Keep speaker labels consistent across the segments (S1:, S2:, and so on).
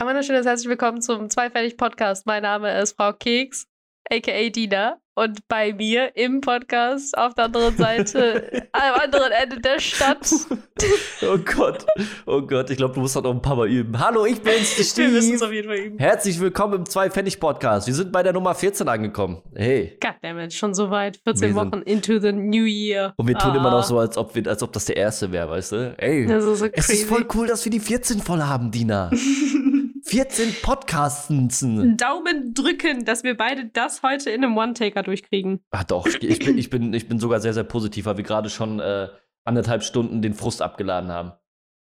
S1: Ein wunderschönes herzlich willkommen zum Zweifällig-Podcast. Mein Name ist Frau Keks, aka Dina. Und bei mir im Podcast auf der anderen Seite, am anderen Ende der Stadt.
S2: oh Gott, oh Gott, ich glaube, du musst das noch ein paar Mal üben. Hallo, ich bin's, der
S1: Wir müssen es
S2: Steve.
S1: auf jeden Fall üben.
S2: Herzlich willkommen im Zwei-Pfennig-Podcast. Wir sind bei der Nummer 14 angekommen. Hey.
S1: Goddammit, schon so weit. 14
S2: Wir sind-
S1: Wochen into the new year.
S2: Und wir tun
S1: Ah,
S2: immer noch so, als ob, wir, als ob das der erste wäre, weißt du? Ey.
S1: Das ist so
S2: es
S1: crazy.
S2: ist voll cool, dass wir die 14 voll haben, Dina. 14 Podcasts.
S1: Daumen drücken, dass wir beide das heute in einem One-Taker durchkriegen.
S2: Ah, doch, ich, bin, ich, bin, ich bin sogar sehr, sehr positiv, weil wir gerade schon äh, anderthalb Stunden den Frust abgeladen haben.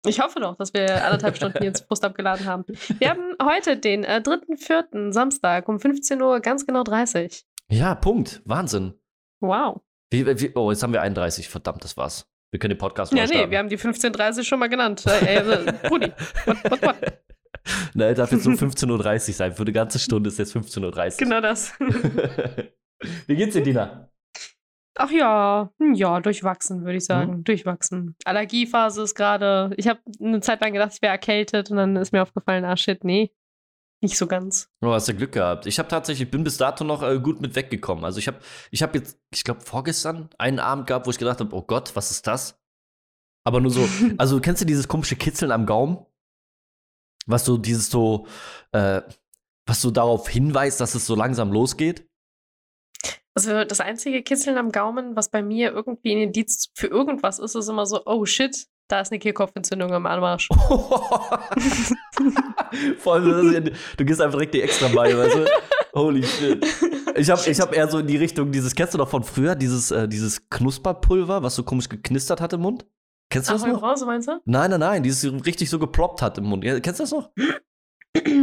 S1: Ich hoffe doch, dass wir anderthalb Stunden jetzt Frust abgeladen haben. Wir haben heute den äh, 3.4. Samstag um 15 Uhr, ganz genau 30.
S2: Ja, Punkt. Wahnsinn.
S1: Wow.
S2: Wie, wie, oh, jetzt haben wir 31. Verdammt, das war's. Wir können den Podcast
S1: Ja, nee,
S2: starten.
S1: wir haben die 15.30 schon mal genannt. Äh, äh, Brudi, what, what, what?
S2: Nein, darf jetzt um 15.30 Uhr sein. Für eine ganze Stunde ist jetzt 15.30 Uhr.
S1: Genau das.
S2: Wie geht's dir, Dina?
S1: Ach ja, hm, ja, durchwachsen, würde ich sagen.
S2: Mhm.
S1: Durchwachsen. Allergiephase ist gerade. Ich habe eine Zeit lang gedacht, ich wäre erkältet und dann ist mir aufgefallen, ah shit, nee. Nicht so ganz.
S2: Oh, hast du Glück gehabt. Ich habe tatsächlich, bin bis dato noch äh, gut mit weggekommen. Also ich habe ich hab jetzt, ich glaube vorgestern einen Abend gehabt, wo ich gedacht habe, oh Gott, was ist das? Aber nur so, also kennst du dieses komische Kitzeln am Gaumen? Was so dieses so, äh, was so darauf hinweist, dass es so langsam losgeht?
S1: Also das einzige Kitzeln am Gaumen, was bei mir irgendwie ein Indiz für irgendwas ist, ist immer so, oh shit, da ist eine Kehlkopfentzündung am Anmarsch.
S2: Vor allem, du gehst einfach direkt die extra Meile, weißt du? Holy shit. Ich habe ich hab eher so in die Richtung, dieses, kennst du noch von früher, dieses, äh, dieses Knusperpulver, was so komisch geknistert hat im Mund? Kennst du das
S1: Ahoi
S2: noch?
S1: Brause, meinst du?
S2: Nein, nein, nein, dieses richtig so geploppt hat im Mund. Ja, kennst du das noch?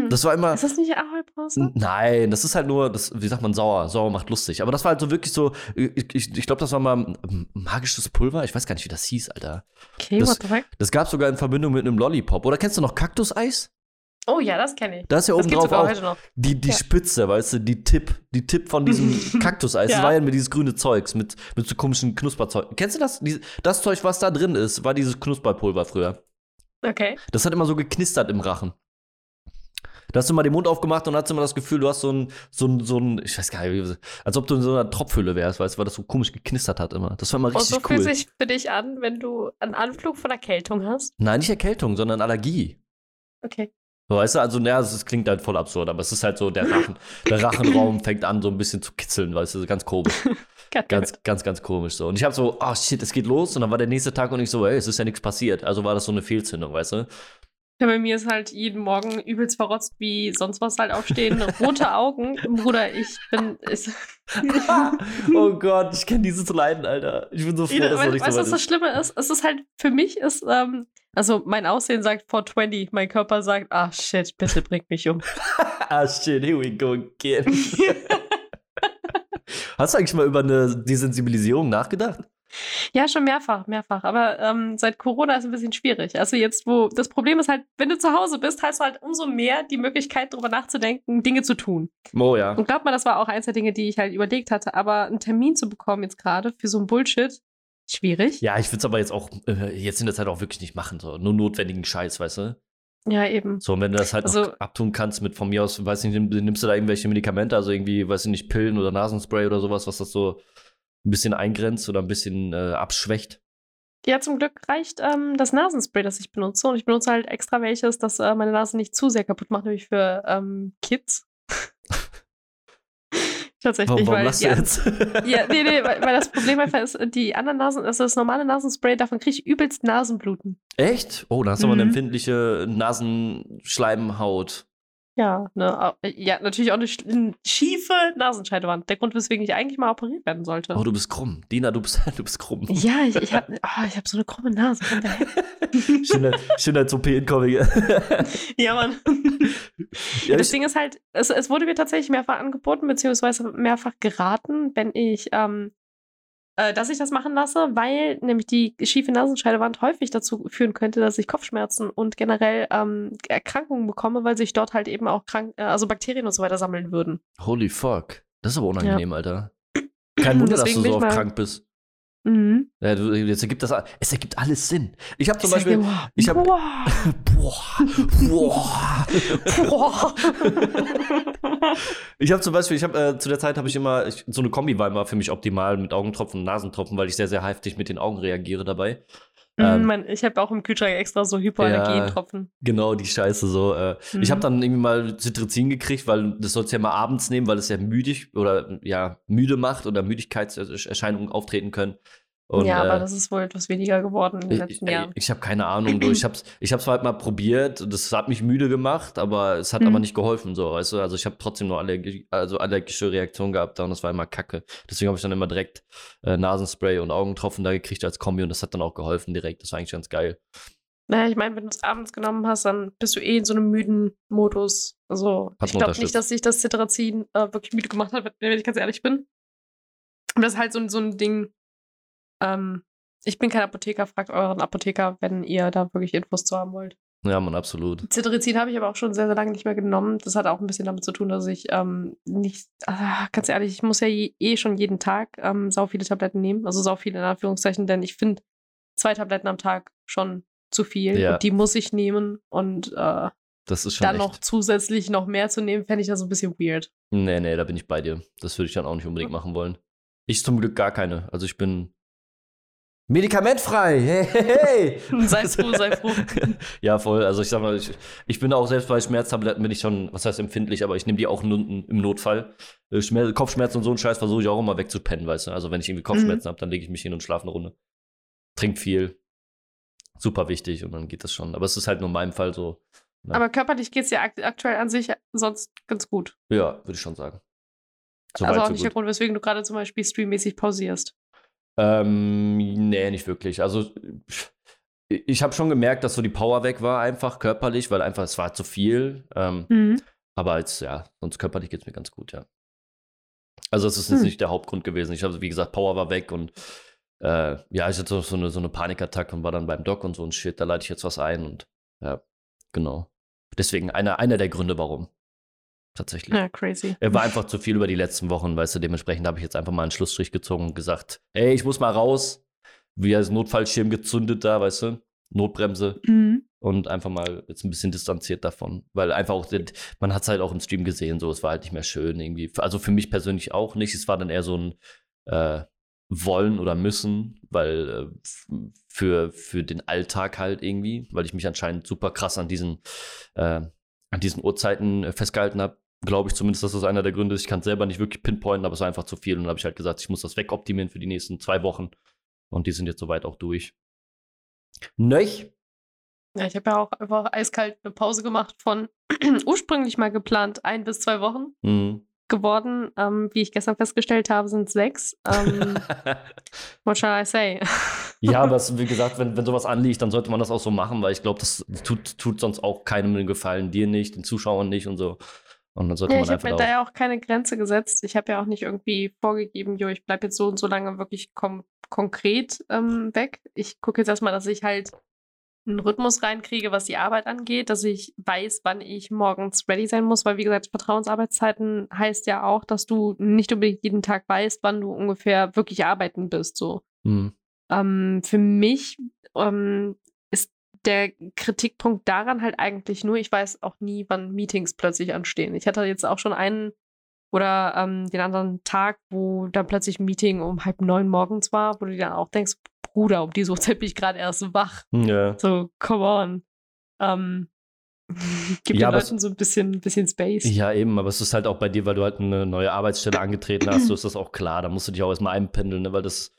S2: Das war immer.
S1: ist das nicht Ahoi Brause?
S2: Nein, das ist halt nur, das, wie sagt man, sauer. Sauer macht lustig. Aber das war halt so wirklich so, ich, ich, ich glaube, das war mal magisches Pulver. Ich weiß gar nicht, wie das hieß, Alter.
S1: Okay,
S2: das-
S1: what the fuck?
S2: Das gab sogar in Verbindung mit einem Lollipop. Oder kennst du noch Kaktuseis?
S1: Oh ja, das kenne ich.
S2: Da ist ja
S1: Das
S2: oben drauf
S1: sogar
S2: auch
S1: heute noch.
S2: die, die
S1: Ja.
S2: Spitze, weißt du, die Tipp, die Tipp von diesem Kaktuseis.
S1: Ja.
S2: Das war ja mit dieses grüne Zeugs, mit, mit so komischen Knusperzeug. Kennst du das? Das Zeug, was da drin ist, war dieses Knusperpulver früher.
S1: Okay.
S2: Das hat immer so geknistert im Rachen. Da hast du mal den Mund aufgemacht und hast immer das Gefühl, du hast so ein, so ein, so ein, ich weiß gar nicht, wie- als ob du in so einer Tropfhülle wärst, weißt du, weil das so komisch geknistert hat immer. Das war immer
S1: Und
S2: richtig
S1: so
S2: cool.
S1: fühlt sich für dich an, wenn du einen Anflug von Erkältung hast.
S2: Nein, nicht Erkältung, sondern Allergie.
S1: Okay.
S2: So, Weißt du, also, naja, es klingt halt voll absurd, aber es ist halt so, der Rachen, der Rachenraum fängt an, so ein bisschen zu kitzeln, weißt du, ganz komisch. Ganz, ganz, ganz komisch so. Und ich habe so, ah shit, es geht los. Und dann war der nächste Tag und ich so, ey, es ist ja nichts passiert. Also war das so eine Fehlzündung, weißt du?
S1: Ja, bei mir ist halt jeden Morgen übelst verrotzt wie sonst was halt aufstehen. Rote Augen. Bruder, ich bin. Ist,
S2: oh Gott, ich kenne dieses Leiden, Alter. Ich bin so froh, dass es noch
S1: weißt
S2: nicht
S1: du,
S2: so
S1: was das. Schlimme ist? Es ist halt, für mich ist, ähm, also mein Aussehen sagt 420, mein Körper sagt, ah shit, bitte bring mich um.
S2: Ah shit, here we go again. Hast du eigentlich mal über eine Desensibilisierung nachgedacht?
S1: ja, schon mehrfach, mehrfach. Aber ähm, seit Corona ist es ein bisschen schwierig. Also jetzt, wo das Problem ist halt, wenn du zu Hause bist, hast du halt umso mehr die Möglichkeit, darüber nachzudenken, Dinge zu tun.
S2: Oh ja.
S1: Und glaub mal, das war auch eins der Dinge, die ich halt überlegt hatte. Aber einen Termin zu bekommen jetzt gerade für so ein Bullshit, schwierig.
S2: Ja, ich würde es aber jetzt auch, äh, jetzt in der Zeit auch wirklich nicht machen. So. Nur notwendigen Scheiß, weißt du?
S1: Ja, eben.
S2: So, und wenn du das halt
S1: Also-
S2: noch abtun kannst mit von mir aus, weiß nicht, nimm- nimmst du da irgendwelche Medikamente, also irgendwie, weiß ich nicht, Pillen oder Nasenspray oder sowas, was das so ein bisschen eingrenzt oder ein bisschen äh, abschwächt.
S1: Ja, zum Glück reicht ähm, das Nasenspray, das ich benutze. Und ich benutze halt extra welches, das äh, meine Nase nicht zu sehr kaputt macht, nämlich für ähm, Kids. Tatsächlich,
S2: Warum,
S1: weil
S2: lachst du jetzt?
S1: Ja, nee, nee, weil, weil das Problem einfach ist, die anderen Nasen, also das normale Nasenspray, davon kriege ich übelst Nasenbluten.
S2: Echt? Oh, da hast du aber eine
S1: Mhm.
S2: empfindliche Nasenschleimhaut.
S1: Ja, ne, au- ja, natürlich auch eine sch- eine schiefe Nasenscheidewand. Der Grund, weswegen ich eigentlich mal operiert werden sollte.
S2: Oh, du bist krumm. Dina, du bist, du bist krumm.
S1: ja, ich, ich habe oh, ich hab so eine krumme Nase. Von daher.
S2: Schöner, schöner OP incoming.
S1: ja, Mann.
S2: ja,
S1: das Ding ist halt, es, es wurde mir tatsächlich mehrfach angeboten, beziehungsweise mehrfach geraten, wenn ich, ähm, äh, dass ich das machen lasse, weil nämlich die schiefe Nasenscheidewand häufig dazu führen könnte, dass ich Kopfschmerzen und generell ähm, Erkrankungen bekomme, weil sich dort halt eben auch krank, äh, also Bakterien und so weiter sammeln würden.
S2: holy fuck. Das ist aber unangenehm, Alter. Kein Wunder, dass du so oft krank bist.
S1: Mhm.
S2: Ja, du, jetzt ergibt das, es ergibt alles Sinn. Ich habe zum
S1: sag
S2: Beispiel,
S1: boah,
S2: ich hab-
S1: boah,
S2: boah, boah.
S1: boah.
S2: Ich habe zum Beispiel, ich habe äh, zu der Zeit habe ich immer ich, so eine Kombi war immer für mich optimal mit Augentropfen und Nasentropfen, weil ich sehr sehr heftig mit den Augen reagiere dabei. Ähm,
S1: Mhm, mein, ich habe auch im Kühlschrank extra so Hypoallergentropfen.
S2: Genau, die Scheiße so. Äh, Ich
S1: Mhm.
S2: habe dann irgendwie mal Cetirizin gekriegt, weil das sollst du ja mal abends nehmen, weil es ja müdig oder ja müde macht oder Müdigkeitserscheinungen auftreten können. Und,
S1: ja, aber
S2: äh,
S1: das ist wohl etwas weniger geworden in den
S2: ich,
S1: letzten Jahren.
S2: ich habe keine Ahnung, du. Ich hab's, ich hab's halt mal probiert. Das hat mich müde gemacht, aber es hat
S1: Mhm.
S2: aber nicht geholfen, so, weißt du. Also ich habe trotzdem nur allergi also allergische Reaktionen gehabt da und das war immer Kacke. Deswegen habe ich dann immer direkt äh, Nasenspray und Augentropfen da gekriegt als Kombi und das hat dann auch geholfen direkt. Das war eigentlich ganz geil.
S1: Naja, ich meine, wenn du es abends genommen hast, dann bist du eh in so einem müden Modus. Also,
S2: Hat
S1: ich glaube nicht, dass sich das Cetirizin äh, wirklich müde gemacht hat, wenn ich ganz ehrlich bin. Und das ist halt so, so ein Ding. Ähm, ich bin kein Apotheker, fragt euren Apotheker, wenn ihr da wirklich Infos zu haben wollt.
S2: Ja, man, absolut.
S1: Cetirizin habe ich aber auch schon sehr, sehr lange nicht mehr genommen. Das hat auch ein bisschen damit zu tun, dass ich ähm, nicht, ah, ganz ehrlich, ich muss ja je, eh schon jeden Tag ähm, sau viele Tabletten nehmen. Also sau viele in Anführungszeichen, denn ich finde zwei Tabletten am Tag schon zu viel.
S2: Ja.
S1: Und die muss ich nehmen. Und äh,
S2: Das ist schon
S1: dann
S2: echt.
S1: noch zusätzlich noch mehr zu nehmen, fände ich das so ein bisschen weird.
S2: Nee, nee, da bin ich bei dir. Das würde ich dann auch nicht unbedingt machen wollen. Ich zum Glück gar keine. Also ich bin medikamentfrei. Hey, hey, hey.
S1: Sei froh, sei froh.
S2: ja, voll. Also ich sag mal, ich, ich bin auch selbst bei Schmerztabletten bin ich schon, was heißt empfindlich, aber ich nehme die auch im Notfall. Äh, Schmerz, Kopfschmerzen und so einen Scheiß versuche ich auch immer wegzupennen, weißt du. Also wenn ich irgendwie Kopfschmerzen habe, dann lege ich mich hin und schlafe eine Runde. Trink viel. Super wichtig und dann geht das schon. Aber es ist halt nur in meinem Fall so. Ja.
S1: Aber körperlich geht es dir akt aktuell an sich sonst ganz gut.
S2: Ja, würde ich schon sagen. So
S1: also
S2: weit,
S1: auch
S2: so
S1: nicht der
S2: gut.
S1: Grund, weswegen du gerade zum Beispiel streammäßig pausierst.
S2: Ähm, nee, nicht wirklich. Also ich habe schon gemerkt, dass so die Power weg war, einfach körperlich, weil einfach es war zu viel. Ähm,
S1: Mhm.
S2: aber als, ja, sonst körperlich geht es mir ganz gut, ja. Also das ist jetzt
S1: Hm.
S2: nicht der Hauptgrund gewesen. Ich habe, wie gesagt, Power war weg und äh, ja, ich hatte so, so, eine, so eine Panikattacke und war dann beim Doc und so ein Shit, da leite ich jetzt was ein und ja, genau. Deswegen einer, einer der Gründe, warum. Tatsächlich.
S1: Ja, crazy.
S2: Er war einfach zu viel über die letzten Wochen, weißt du, dementsprechend habe ich jetzt einfach mal einen Schlussstrich gezogen und gesagt, hey, ich muss mal raus. Wie als Notfallschirm gezündet da, weißt du? Notbremse
S1: Mhm.
S2: und einfach mal jetzt ein bisschen distanziert davon. Weil einfach auch, man hat es halt auch im Stream gesehen, so, es war halt nicht mehr schön irgendwie. Also für mich persönlich auch nicht. Es war dann eher so ein äh, Wollen oder Müssen, weil äh, für, für den Alltag halt irgendwie, weil ich mich anscheinend super krass an diesen, äh, an diesen Uhrzeiten festgehalten habe. Glaube ich zumindest, dass das einer der Gründe ist. Ich kann es selber nicht wirklich pinpointen, aber es war einfach zu viel. Und dann habe ich halt gesagt, ich muss das wegoptimieren für die nächsten zwei Wochen. Und die sind jetzt soweit auch durch. Nöch?
S1: Ja, ich habe ja auch einfach eiskalt eine Pause gemacht von ursprünglich mal geplant ein bis zwei Wochen
S2: Mhm.
S1: geworden. Ähm, wie ich gestern festgestellt habe, sind es sechs. Ähm, what shall I say?
S2: Ja, aber es, wie gesagt, wenn, wenn sowas anliegt, dann sollte man das auch so machen, weil ich glaube, das tut, tut sonst auch keinem den Gefallen, dir nicht, den Zuschauern nicht und so. Und dann sollte
S1: Ja,
S2: man
S1: ich habe
S2: einfach
S1: mir
S2: da
S1: ja auch keine Grenze gesetzt. Ich habe ja auch nicht irgendwie vorgegeben, jo, ich bleibe jetzt so und so lange wirklich konkret ähm, weg. Ich gucke jetzt erstmal, dass ich halt einen Rhythmus reinkriege, was die Arbeit angeht, dass ich weiß, wann ich morgens ready sein muss, weil wie gesagt, Vertrauensarbeitszeiten heißt ja auch, dass du nicht unbedingt jeden Tag weißt, wann du ungefähr wirklich arbeiten bist. So.
S2: Mhm.
S1: Ähm, für mich ähm, der Kritikpunkt daran halt eigentlich nur, ich weiß auch nie, wann Meetings plötzlich anstehen. Ich hatte jetzt auch schon einen oder ähm, den anderen Tag, wo dann plötzlich ein Meeting um halb neun morgens war, wo du dir dann auch denkst, Bruder, um diese Uhrzeit bin ich gerade erst wach.
S2: Ja.
S1: So, come on. Ähm, gib
S2: Ja,
S1: den Leuten so ein bisschen, bisschen Space.
S2: ja, eben, aber es ist halt auch bei dir, weil du halt eine neue Arbeitsstelle angetreten hast, so ist das auch klar. Da musst du dich auch erstmal einpendeln, ne? weil das,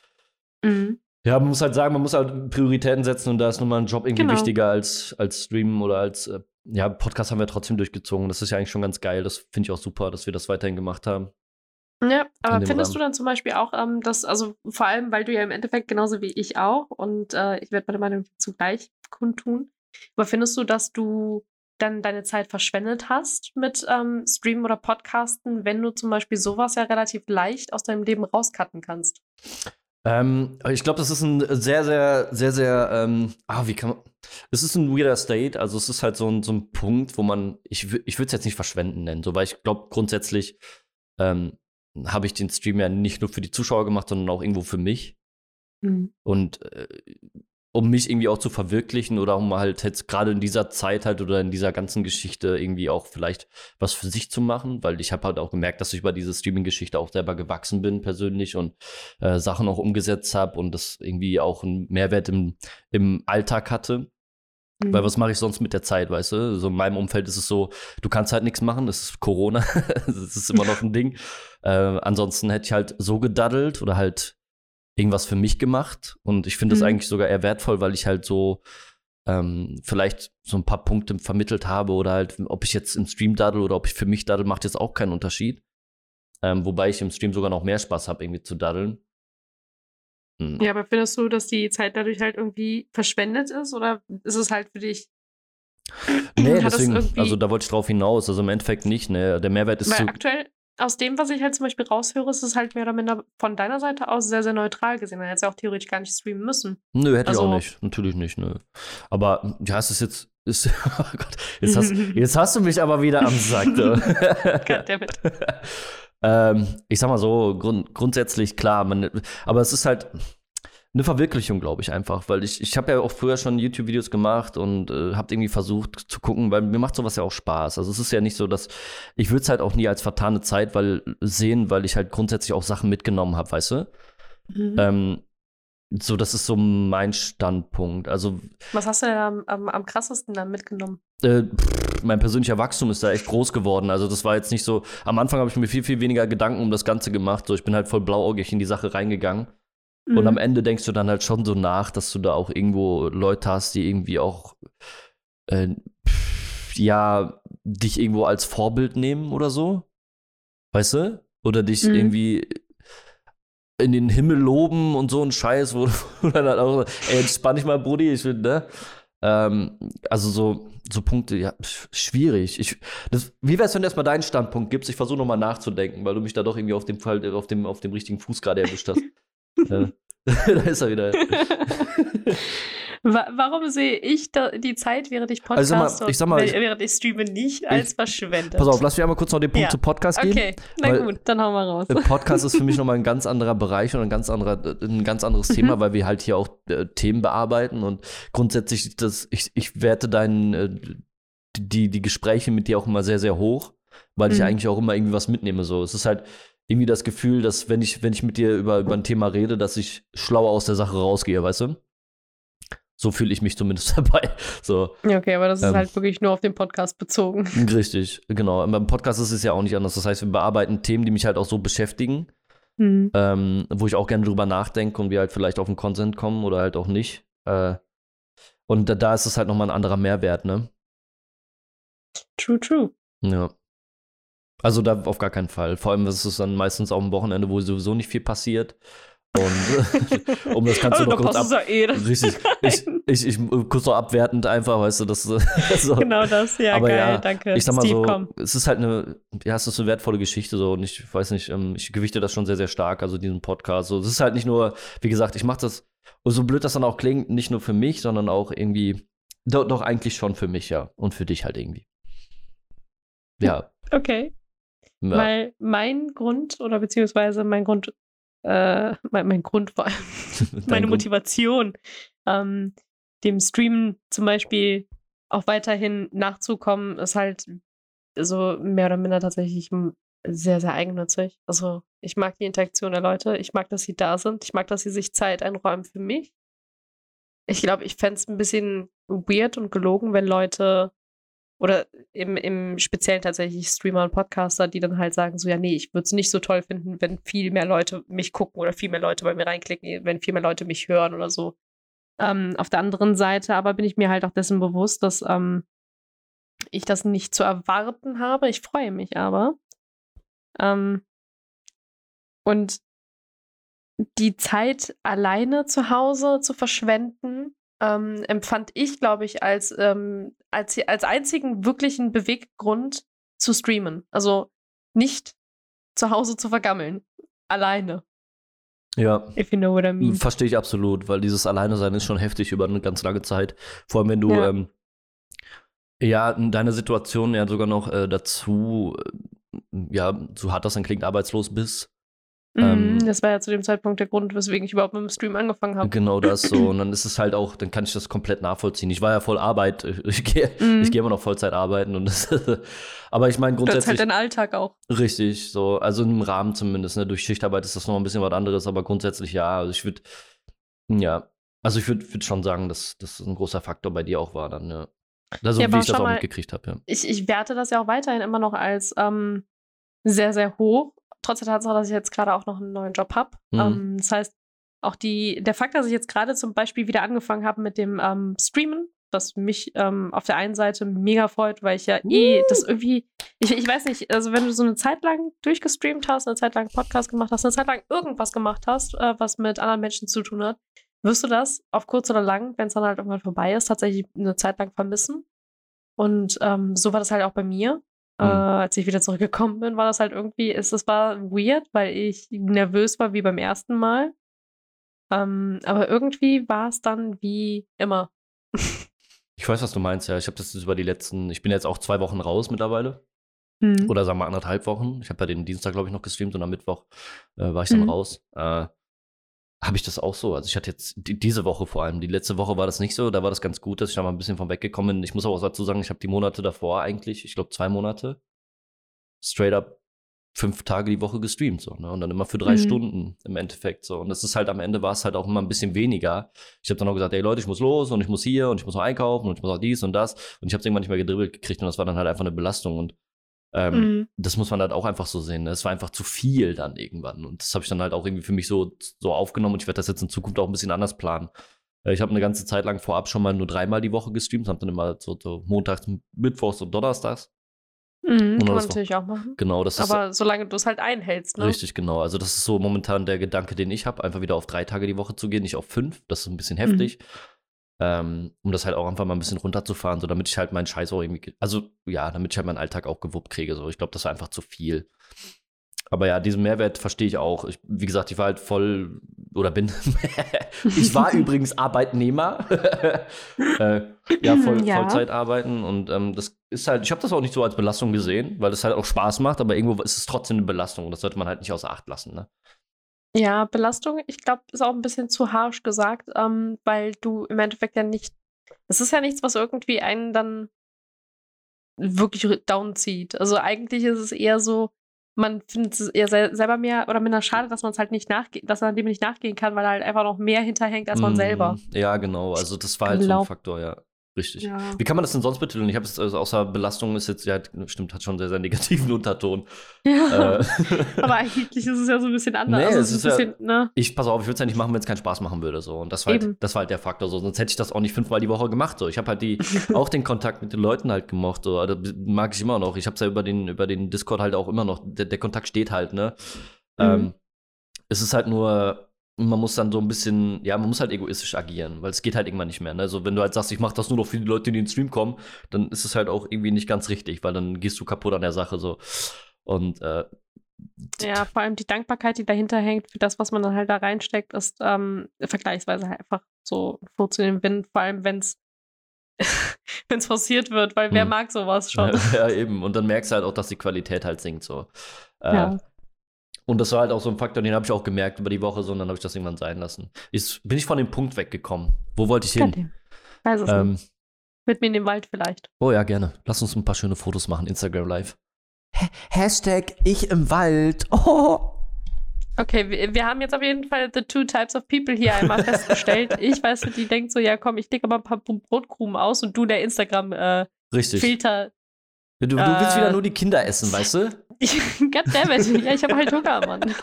S1: Mhm.
S2: Ja, man muss halt sagen, man muss halt Prioritäten setzen und da ist nun mal ein Job irgendwie
S1: Genau.
S2: wichtiger als, als Streamen oder als, äh, ja, Podcast haben wir trotzdem durchgezogen. Das ist ja eigentlich schon ganz geil. Das finde ich auch super, dass wir das weiterhin gemacht haben.
S1: Ja, aber findest
S2: Rahmen.
S1: du dann zum Beispiel auch, ähm, dass, also vor allem, weil du ja im Endeffekt genauso wie ich auch, und äh, ich werde meine Meinung zugleich kundtun, aber findest du, dass du dann deine Zeit verschwendet hast mit ähm, Streamen oder Podcasten, wenn du zum Beispiel sowas ja relativ leicht aus deinem Leben rauscutten kannst?
S2: Ähm, ich glaube, das ist ein sehr, sehr, sehr, sehr, ähm, ah, wie kann man, es ist ein weirder State, also es ist halt so ein, so ein Punkt, wo man, ich, ich würde es jetzt nicht verschwenden nennen, so, weil ich glaube, grundsätzlich ähm, habe ich den Stream ja nicht nur für die Zuschauer gemacht, sondern auch irgendwo für mich.
S1: Mhm.
S2: Und äh, um mich irgendwie auch zu verwirklichen oder um halt jetzt gerade in dieser Zeit halt oder in dieser ganzen Geschichte irgendwie auch vielleicht was für sich zu machen, weil ich habe halt auch gemerkt, dass ich über diese Streaming-Geschichte auch selber gewachsen bin persönlich und äh, Sachen auch umgesetzt habe und das irgendwie auch einen Mehrwert im, im Alltag hatte.
S1: Mhm.
S2: Weil was mache ich sonst mit der Zeit, weißt du? So in meinem Umfeld ist es so, du kannst halt nichts machen, das ist Corona, das ist immer noch ein Ding. Äh, ansonsten hätte ich halt so gedaddelt oder halt irgendwas für mich gemacht. Und ich finde das
S1: Mhm.
S2: eigentlich sogar eher wertvoll, weil ich halt so ähm, vielleicht so ein paar Punkte vermittelt habe oder halt, ob ich jetzt im Stream daddel oder ob ich für mich daddel, macht jetzt auch keinen Unterschied. Ähm, wobei ich im Stream sogar noch mehr Spaß habe, irgendwie zu daddeln. Hm.
S1: Ja, aber findest du, dass die Zeit dadurch halt irgendwie verschwendet ist oder ist es halt für dich?
S2: Nee,
S1: das
S2: deswegen, also da wollte ich drauf hinaus. Also im Endeffekt nicht, ne? Der Mehrwert ist
S1: Weil
S2: zu.
S1: aktuell, aus dem, was ich halt zum Beispiel raushöre, ist es halt mehr oder minder von deiner Seite aus sehr, sehr neutral gesehen. Man hätte ja auch theoretisch gar nicht streamen müssen.
S2: Nö, hätte ich
S1: Also-
S2: auch nicht. Natürlich nicht, nö. Aber ja, es ist jetzt. Ist, oh Gott, jetzt hast, jetzt hast du mich aber wieder am Sack.
S1: Goddammit.
S2: ähm, ich sag mal so, grund, grundsätzlich klar, man, aber es ist halt eine Verwirklichung, glaube ich, einfach, weil ich, ich habe ja auch früher schon YouTube-Videos gemacht und äh, habe irgendwie versucht zu gucken, weil mir macht sowas ja auch Spaß. Also es ist ja nicht so, dass ich würde es halt auch nie als vertane Zeit weil, sehen, weil ich halt grundsätzlich auch Sachen mitgenommen habe, weißt du?
S1: Mhm.
S2: Ähm, so, das ist so mein Standpunkt. Also
S1: Was hast du denn am, am, am krassesten dann mitgenommen?
S2: äh, pff, mein persönlicher Wachstum ist da echt groß geworden. Also das war jetzt nicht so. Am Anfang habe ich mir viel, viel weniger Gedanken um das Ganze gemacht. So, ich bin halt voll blauäugig in die Sache reingegangen. Und
S1: Mhm.
S2: am Ende denkst du dann halt schon so nach, dass du da auch irgendwo Leute hast, die irgendwie auch äh, ja dich irgendwo als Vorbild nehmen oder so. Weißt du? Oder dich
S1: Mhm.
S2: irgendwie in den Himmel loben und so ein Scheiß, wo du dann halt auch, ey, entspann dich mal, Brudi, ich finde, ne? Ähm, also so, so Punkte, ja, sch- schwierig. Ich, das, wie wär's, wenn du erstmal deinen Standpunkt gibst? Ich versuche nochmal nachzudenken, weil du mich da doch irgendwie auf dem Fall, auf dem, auf dem richtigen Fuß gerade erwischt hast. ja. da ist er wieder.
S1: Wa warum sehe ich die Zeit, während ich
S2: Also sag mal,
S1: Podcast
S2: ich sag mal, ich-
S1: während ich streame, nicht als verschwendet?
S2: Pass auf, lass mich einmal kurz noch den Punkt
S1: Ja.
S2: zu Podcast geben.
S1: Okay, na gut, dann hauen wir raus.
S2: Podcast ist für mich nochmal ein ganz anderer Bereich und ein ganz, anderer, äh, ein ganz anderes
S1: Mhm.
S2: Thema, weil wir halt hier auch äh, Themen bearbeiten und grundsätzlich, das, ich, ich werte deinen, äh, die, die Gespräche mit dir auch immer sehr, sehr hoch, weil ich
S1: Mhm.
S2: eigentlich auch immer irgendwie was mitnehme. So. Es ist halt irgendwie das Gefühl, dass wenn ich, wenn ich mit dir über, über ein Thema rede, dass ich schlauer aus der Sache rausgehe, weißt du? So fühle ich mich zumindest dabei. So,
S1: Ja, okay, aber das ist
S2: Ähm.
S1: halt wirklich nur auf den Podcast bezogen.
S2: richtig, genau. Und beim Podcast ist es ja auch nicht anders. Das heißt, wir bearbeiten Themen, die mich halt auch so beschäftigen
S1: Mhm.
S2: ähm, wo ich auch gerne drüber nachdenke und wir halt vielleicht auf einen Consent kommen oder halt auch nicht. Äh, und da, da ist es halt nochmal ein anderer Mehrwert, ne?
S1: True, true.
S2: Ja. Also da auf gar keinen Fall. Vor allem ist es dann meistens auch am Wochenende, wo sowieso nicht viel passiert. Und um das kannst du noch kurz ab.
S1: eh
S2: Richtig. Ich, ich, ich kurz noch abwertend einfach, weißt du, das so.
S1: Genau das, ja,
S2: Aber
S1: geil,
S2: ja,
S1: danke.
S2: ich sag mal
S1: Steve,
S2: so,
S1: komm.
S2: es ist halt eine, ja, es ist eine wertvolle Geschichte so und ich weiß nicht, ähm, ich gewichte das schon sehr, sehr stark, also diesen Podcast. So, es ist halt nicht nur, wie gesagt, ich mache das, und so blöd das dann auch klingt, nicht nur für mich, sondern auch irgendwie, doch, doch eigentlich schon für mich, ja, und für dich halt irgendwie. Ja.
S1: Okay.
S2: Ja.
S1: Weil mein Grund, oder beziehungsweise mein Grund, äh, mein, mein Grund vor allem, meine
S2: Grund.
S1: Motivation, ähm, dem Streamen zum Beispiel auch weiterhin nachzukommen, ist halt so mehr oder minder tatsächlich sehr, sehr eigennützig. Also ich mag die Interaktion der Leute, ich mag, dass sie da sind, ich mag, dass sie sich Zeit einräumen für mich. Ich glaube, ich fände es ein bisschen weird und gelogen, wenn Leute oder im, im Speziellen tatsächlich Streamer und Podcaster, die dann halt sagen, so ja, nee, ich würde es nicht so toll finden, wenn viel mehr Leute mich gucken oder viel mehr Leute bei mir reinklicken, wenn viel mehr Leute mich hören oder so. Ähm, auf der anderen Seite aber bin ich mir halt auch dessen bewusst, dass ähm, ich das nicht zu erwarten habe. Ich freue mich aber. Ähm, und die Zeit alleine zu Hause zu verschwenden, ähm, empfand ich, glaube ich, als, ähm, als, als einzigen wirklichen Beweggrund zu streamen. Also nicht zu Hause zu vergammeln. Alleine.
S2: Ja.
S1: If you know what I mean.
S2: Verstehe ich absolut, weil dieses Alleine sein ist schon heftig über eine ganz lange Zeit. Vor allem, wenn du
S1: Ja.
S2: ähm, ja in deiner Situation ja sogar noch äh, dazu, äh, ja, so hart das dann klingt, arbeitslos bist. Ähm,
S1: Mhm, das war ja zu dem Zeitpunkt der Grund, weswegen ich überhaupt mit dem Stream angefangen habe.
S2: Genau das so. Und dann ist es halt auch, dann kann ich das komplett nachvollziehen. Ich war ja voll Arbeit. Ich gehe
S1: Mhm.
S2: ich gehe immer noch Vollzeit arbeiten. Und das, aber ich meine
S1: Das ist halt
S2: grundsätzlich.
S1: dein Alltag auch.
S2: Richtig, so, also im Rahmen zumindest, ne? Durch Schichtarbeit ist das noch ein bisschen was anderes, aber grundsätzlich ja. Also ich würde, ja, also ich würde würd schon sagen, dass das ein großer Faktor bei dir auch war dann, ja. Also
S1: Ja,
S2: wie ich das auch
S1: mal-
S2: mitgekriegt habe, ja.
S1: Ich, ich werte das ja auch weiterhin immer noch als ähm, sehr, sehr hoch. Trotz der Tatsache, dass ich jetzt gerade auch noch einen neuen Job habe.
S2: Mhm.
S1: Ähm, das heißt, auch die, der Fakt, dass ich jetzt gerade zum Beispiel wieder angefangen habe mit dem ähm, Streamen, was mich ähm, auf der einen Seite mega freut, weil ich ja eh das irgendwie, ich, ich weiß nicht, also wenn du so eine Zeit lang durchgestreamt hast, eine Zeit lang Podcast gemacht hast, eine Zeit lang irgendwas gemacht hast, äh, was mit anderen Menschen zu tun hat, wirst du das auf kurz oder lang, wenn es dann halt irgendwann vorbei ist, tatsächlich eine Zeit lang vermissen. Und ähm, so war das halt auch bei mir. Äh,
S2: Mhm.
S1: als ich wieder zurückgekommen bin, war das halt irgendwie, es, es war weird, weil ich nervös war wie beim ersten Mal. Ähm, aber irgendwie war es dann wie immer.
S2: Ich weiß, was du meinst, ja. Ich habe das jetzt über die letzten, ich bin jetzt auch zwei Wochen raus mittlerweile.
S1: Hm.
S2: Oder sagen wir anderthalb Wochen. Ich habe ja den Dienstag, glaube ich, noch gestreamt und am Mittwoch äh, war ich dann
S1: Mhm.
S2: raus. Äh, habe ich das auch so. Also ich hatte jetzt die, diese Woche vor allem. Die letzte Woche war das nicht so. Da war das ganz gut, dass ich da mal ein bisschen von weggekommen bin. Ich muss aber auch dazu sagen, ich habe die Monate davor eigentlich, ich glaube zwei Monate, straight up fünf Tage die Woche gestreamt. So, ne? Und dann immer für drei
S1: Mhm.
S2: Stunden im Endeffekt. So. Und das ist halt am Ende war es halt auch immer ein bisschen weniger. Ich habe dann auch gesagt, ey Leute, ich muss los und ich muss hier und ich muss noch einkaufen und ich muss auch dies und das. Und ich habe es irgendwann nicht mehr gedribbelt gekriegt und das war dann halt einfach eine Belastung. Und ähm,
S1: Mhm.
S2: das muss man halt auch einfach so sehen. Ne? Es war einfach zu viel dann irgendwann. Und das habe ich dann halt auch irgendwie für mich so, so aufgenommen und ich werde das jetzt in Zukunft auch ein bisschen anders planen. Äh, Ich habe eine ganze Zeit lang vorab schon mal nur dreimal die Woche gestreamt, habe dann immer so, so montags, mittwochs und donnerstags.
S1: Mhm, kann man natürlich auch machen.
S2: Genau, das ist
S1: Aber solange du es halt einhältst, ne?
S2: richtig genau. Also das ist so momentan der Gedanke, den ich habe, einfach wieder auf drei Tage die Woche zu gehen, nicht auf fünf. Das ist ein bisschen heftig. Ähm, um das halt auch einfach mal ein bisschen runterzufahren, so damit ich halt meinen Scheiß auch irgendwie, also ja, damit ich halt meinen Alltag auch gewuppt kriege. So, ich glaube, das war einfach zu viel. Aber ja, diesen Mehrwert verstehe ich auch. Ich, wie gesagt, ich war halt voll oder bin. ich war übrigens Arbeitnehmer. äh, ja, voll,
S1: Ja.
S2: Vollzeit arbeiten und ähm, das ist halt, ich habe das auch nicht so als Belastung gesehen, weil das halt auch Spaß macht, aber irgendwo ist es trotzdem eine Belastung und das sollte man halt nicht außer Acht lassen. Ne?
S1: Ja, Belastung, ich glaube, ist auch ein bisschen zu harsch gesagt, ähm, weil du im Endeffekt ja nicht, es ist ja nichts, was irgendwie einen dann wirklich downzieht. Also eigentlich ist es eher so, man findet es eher sel selber mehr oder minder schade, dass man es halt nicht nachgeht, dass man dem nicht nachgehen kann, weil er halt einfach noch mehr hinterhängt als man
S2: Mm,
S1: selber.
S2: Ja, genau. Also das war halt so ein
S1: Glaub-
S2: Faktor, ja. Richtig.
S1: Ja.
S2: Wie kann man das denn sonst betiteln? Ich habe es also außer Belastung ist jetzt, ja, stimmt, hat schon einen sehr, sehr negativen Unterton.
S1: ja.
S2: äh,
S1: Aber eigentlich ist es ja so ein bisschen anders.
S2: Nee,
S1: also
S2: es
S1: ist ein
S2: ja-
S1: bisschen, ne?
S2: ich pass auf, ich würde es ja nicht machen, wenn es keinen Spaß machen würde. So. Und das war, halt, das war halt der Faktor. So. Sonst hätte ich das auch nicht fünfmal die Woche gemacht. So. Ich habe halt die, auch den Kontakt mit den Leuten halt gemocht. So. Also, mag ich immer noch. Ich habe es ja über den, über den Discord halt auch immer noch. Der, der Kontakt steht halt, ne?
S1: Mhm.
S2: Ähm, es ist halt nur, man muss dann so ein bisschen, ja, man muss halt egoistisch agieren, weil es geht halt irgendwann nicht mehr. Ne? Also wenn du halt sagst, ich mache das nur noch für die Leute, die in den Stream kommen, dann ist es halt auch irgendwie nicht ganz richtig, weil dann gehst du kaputt an der Sache so. Und äh,
S1: Ja, vor allem die Dankbarkeit, die dahinter hängt für das, was man dann halt da reinsteckt, ist ähm, vergleichsweise halt einfach so Furz in den Wind, vor allem wenn es wenn es forciert wird, weil wer
S2: Hm.
S1: mag sowas schon.
S2: ja, eben. Und dann merkst du halt auch, dass die Qualität halt sinkt so. Äh,
S1: Ja.
S2: Und das war halt auch so ein Faktor, den habe ich auch gemerkt über die Woche, so, und dann habe ich das irgendwann sein lassen. Ist, bin ich von dem Punkt weggekommen. Wo wollte ich hin?
S1: Goddamn. Weiß es nicht.
S2: Ähm,
S1: Mit mir in den Wald vielleicht.
S2: oh ja, gerne. Lass uns ein paar schöne Fotos machen, Instagram Live. Hashtag ich im Wald. Oh.
S1: Okay, wir, wir haben jetzt auf jeden Fall the two types of people hier einmal festgestellt. Ich weiß, die denkt so, ja komm, ich lege mal ein paar Brotkrumen aus und du der Instagram-Filter.
S2: Richtig.
S1: Filter.
S2: Du, du willst
S1: Äh,
S2: wieder nur die Kinder essen, weißt du?
S1: Goddammit. Ja, ich habe halt Hunger, Mann.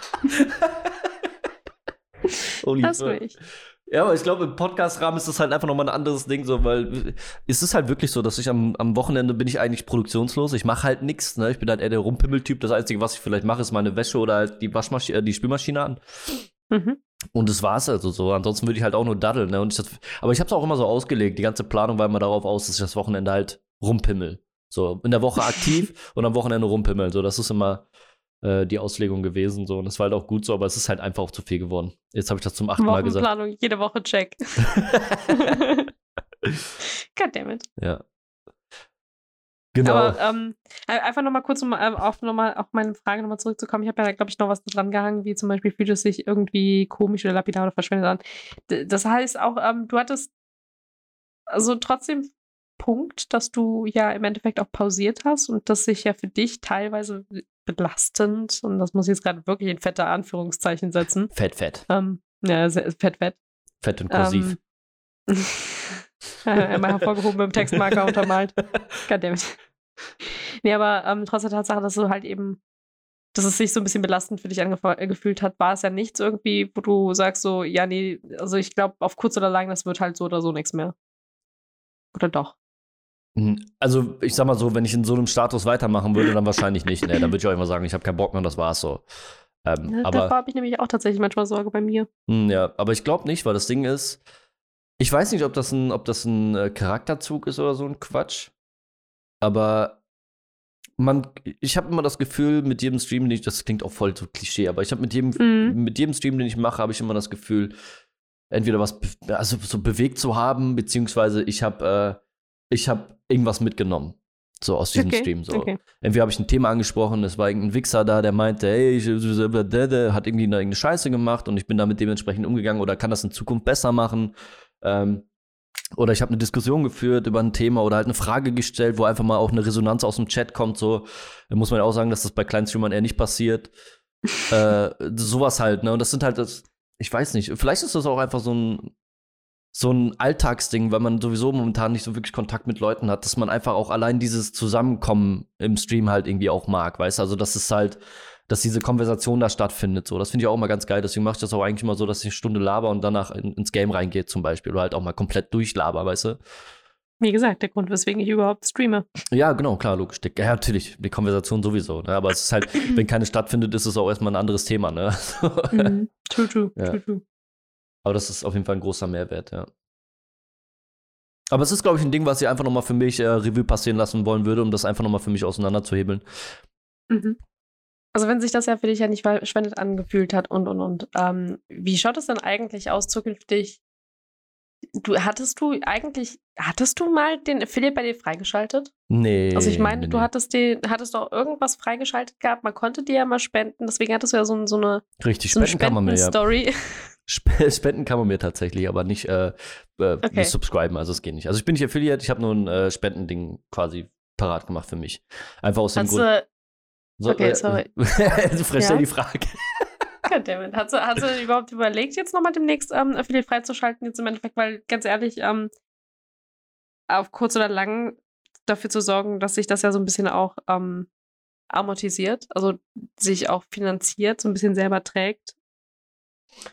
S2: Holy
S1: Lass
S2: fuck.
S1: mich.
S2: Ja, aber ich glaube, im Podcast-Rahmen ist das halt einfach nochmal ein anderes Ding, so, weil es ist halt wirklich so, dass ich am, am Wochenende bin ich eigentlich produktionslos. Ich mache halt nichts, ne? Ich bin halt eher der Rumpimmeltyp. Das Einzige, was ich vielleicht mache, ist meine Wäsche oder halt die Waschmaschine, äh, die Spülmaschine an.
S1: Mhm.
S2: Und das war's also so. Ansonsten würde ich halt auch nur daddeln, ne? Und ich aber ich habe es auch immer so ausgelegt. Die ganze Planung war immer darauf aus, dass ich das Wochenende halt rumpimmel. So, in der Woche aktiv und am Wochenende rumpimmeln. So, das ist immer äh, die Auslegung gewesen. So, und das war halt auch gut so, aber es ist halt einfach auch zu viel geworden. Jetzt habe ich das zum achten Mal gesagt.
S1: Wochenplanung, jede Woche check. Goddammit.
S2: Ja. Genau.
S1: Aber ähm, einfach nochmal kurz, um ähm, auf, noch mal, auf meine Frage nochmal zurückzukommen. Ich habe ja, glaube ich, noch was dran gehangen, wie zum Beispiel fühlt es sich irgendwie komisch oder lapidar oder verschwendet an. D das heißt auch, ähm, du hattest also trotzdem Punkt, dass du ja im Endeffekt auch pausiert hast und das sich ja für dich teilweise belastend, und das muss ich jetzt gerade wirklich in fette Anführungszeichen setzen.
S2: Fett, fett.
S1: Ähm, ja, fett, fett.
S2: Fett und kursiv.
S1: Ähm, einmal hervorgehoben mit dem Textmarker untermalt. Goddammit. Nee, aber ähm, trotz der Tatsache, dass du halt eben, dass es sich so ein bisschen belastend für dich angefühlt hat, war es ja nichts irgendwie, wo du sagst so, ja, nee, also ich glaube, auf kurz oder lang, das wird halt so oder so nichts mehr. Oder doch?
S2: Hm, also, ich sag mal so, wenn ich in so einem Status weitermachen würde, dann wahrscheinlich nicht. Nee, dann würde ich auch immer sagen, ich habe keinen Bock mehr, das war's so. Ähm,
S1: ja,
S2: aber,
S1: davor habe ich nämlich auch tatsächlich manchmal Sorge bei mir.
S2: Mh, hm, ja, aber ich glaube nicht, weil das Ding ist, ich weiß nicht, ob das ein, ob das ein äh, Charakterzug ist oder so ein Quatsch. Aber man, ich habe immer das Gefühl, mit jedem Stream, den ich, das klingt auch voll so Klischee, aber ich habe mit jedem, mhm. mit jedem Stream, den ich mache, habe ich immer das Gefühl, entweder was, also so bewegt zu haben, beziehungsweise ich habe, äh, ich habe irgendwas mitgenommen. So aus diesem okay, Stream. So. Okay. Entweder habe ich ein Thema angesprochen, es war irgendein Wichser da, der meinte, hey, ich, hat irgendwie eine Scheiße gemacht und ich bin damit dementsprechend umgegangen oder kann das in Zukunft besser machen. Ähm, oder ich habe eine Diskussion geführt über ein Thema oder halt eine Frage gestellt, wo einfach mal auch eine Resonanz aus dem Chat kommt. So, da muss man ja auch sagen, dass das bei kleinen Streamern eher nicht passiert. äh, sowas halt, ne? Und das sind halt das, ich weiß nicht, vielleicht ist das auch einfach so ein, so ein Alltagsding, weil man sowieso momentan nicht so wirklich Kontakt mit Leuten hat, dass man einfach auch allein dieses Zusammenkommen im Stream halt irgendwie auch mag, weißt du? Also, das ist halt, dass diese Konversation da stattfindet. So, das finde ich auch immer ganz geil. Deswegen mache ich das auch eigentlich mal so, dass ich eine Stunde laber und danach in, ins Game reingehe zum Beispiel oder halt auch mal komplett durchlaber, weißt du?
S1: Wie gesagt, der Grund, weswegen ich überhaupt streame.
S2: Ja, genau, klar, logisch. Ja, natürlich, die Konversation sowieso. Ne? Aber es ist halt, wenn keine stattfindet, ist es auch erstmal ein anderes Thema. Ne?
S1: mm, true, true, ja. true, true.
S2: Aber das ist auf jeden Fall ein großer Mehrwert, ja. Aber es ist, glaube ich, ein Ding, was ich einfach nochmal für mich äh, Revue passieren lassen wollen würde, um das einfach nochmal für mich auseinanderzuhebeln.
S1: Mhm. Also wenn sich das ja für dich ja nicht verschwendet angefühlt hat und und und. Ähm, wie schaut es denn eigentlich aus zukünftig? Du hattest du eigentlich hattest du mal den Affiliate bei dir freigeschaltet?
S2: Nee.
S1: Also ich meine, nee, du hattest den hattest doch irgendwas freigeschaltet gehabt. Man konnte dir ja mal spenden. Deswegen hattest du ja so, so eine
S2: richtig so spenden kann man mir ja.
S1: Story.
S2: Spenden kann man mir tatsächlich, aber nicht, äh, äh, okay. nicht subscriben, also es geht nicht. Also ich bin nicht Affiliate, ich habe nur ein äh, Spendending quasi parat gemacht für mich. Einfach aus dem
S1: Hast
S2: Grund.
S1: So, okay, äh, sorry.
S2: du fragst ja die Frage.
S1: Goddammit. Hast du, hast du überhaupt überlegt, jetzt nochmal demnächst ähm, Affiliate freizuschalten, jetzt im Endeffekt, weil ganz ehrlich, ähm, auf kurz oder lang dafür zu sorgen, dass sich das ja so ein bisschen auch ähm, amortisiert, also sich auch finanziert, so ein bisschen selber trägt,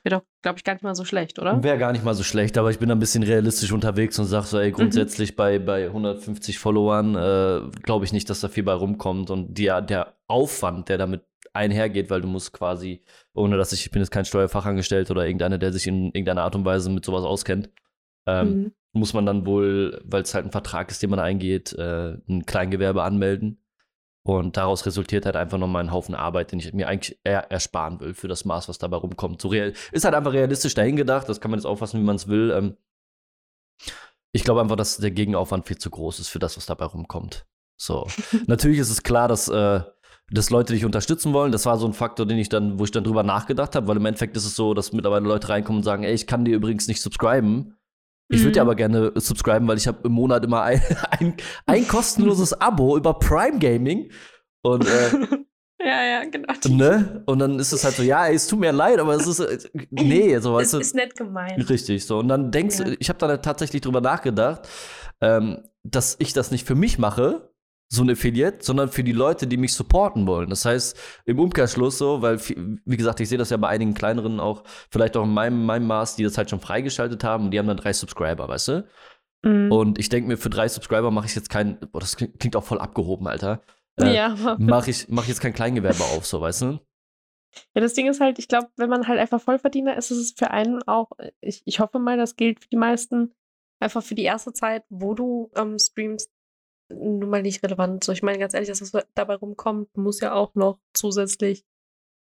S1: Wäre doch, glaube ich, gar nicht mal so schlecht, oder?
S2: Wäre gar nicht mal so schlecht, aber ich bin ein bisschen realistisch unterwegs und sage so, ey, grundsätzlich mhm. bei, bei 150 Followern äh, glaube ich nicht, dass da viel bei rumkommt und die, der Aufwand, der damit einhergeht, weil du musst quasi, ohne dass ich, ich bin jetzt kein Steuerfachangestellter oder irgendeiner, der sich in irgendeiner Art und Weise mit sowas auskennt, ähm, mhm. muss man dann wohl, weil es halt ein Vertrag ist, den man eingeht, äh, ein Kleingewerbe anmelden. Und daraus resultiert halt einfach nochmal ein Haufen Arbeit, den ich mir eigentlich eher ersparen will für das Maß, was dabei rumkommt. So real, ist halt einfach realistisch dahingedacht, das kann man jetzt auffassen, wie man es will. Ähm, ich glaube einfach, dass der Gegenaufwand viel zu groß ist für das, was dabei rumkommt. So. Natürlich ist es klar, dass, äh, dass Leute dich unterstützen wollen. Das war so ein Faktor, den ich dann, wo ich dann drüber nachgedacht habe, weil im Endeffekt ist es so, dass mittlerweile Leute reinkommen und sagen, ey, ich kann dir übrigens nicht subscriben. Ich würde ja mhm. aber gerne subscriben, weil ich habe im Monat immer ein, ein, ein kostenloses Abo über Prime Gaming. Und äh,
S1: Ja, ja, genau.
S2: Ne? Und dann ist es halt so, ja, ey, es tut mir leid, aber es ist, äh, nee, so weißt
S1: es du. ist nett gemein.
S2: Richtig, so. Und dann denkst du, ja. ich habe dann tatsächlich drüber nachgedacht, ähm, dass ich das nicht für mich mache, so ein Affiliate, sondern für die Leute, die mich supporten wollen. Das heißt, im Umkehrschluss so, weil, wie gesagt, ich sehe das ja bei einigen kleineren auch, vielleicht auch in meinem, meinem Maß, die das halt schon freigeschaltet haben und die haben dann drei Subscriber, weißt du? Mhm. Und ich denke mir, für drei Subscriber mache ich jetzt kein, boah, das klingt auch voll abgehoben, Alter. Äh, ja. Mache ich, mach ich jetzt kein Kleingewerbe auf, so, weißt du?
S1: Ja, das Ding ist halt, ich glaube, wenn man halt einfach Vollverdiener ist, ist es für einen auch, ich, ich hoffe mal, das gilt für die meisten, einfach für die erste Zeit, wo du ähm, streamst, nun mal nicht relevant. So, ich meine, ganz ehrlich, das, was dabei rumkommt, muss ja auch noch zusätzlich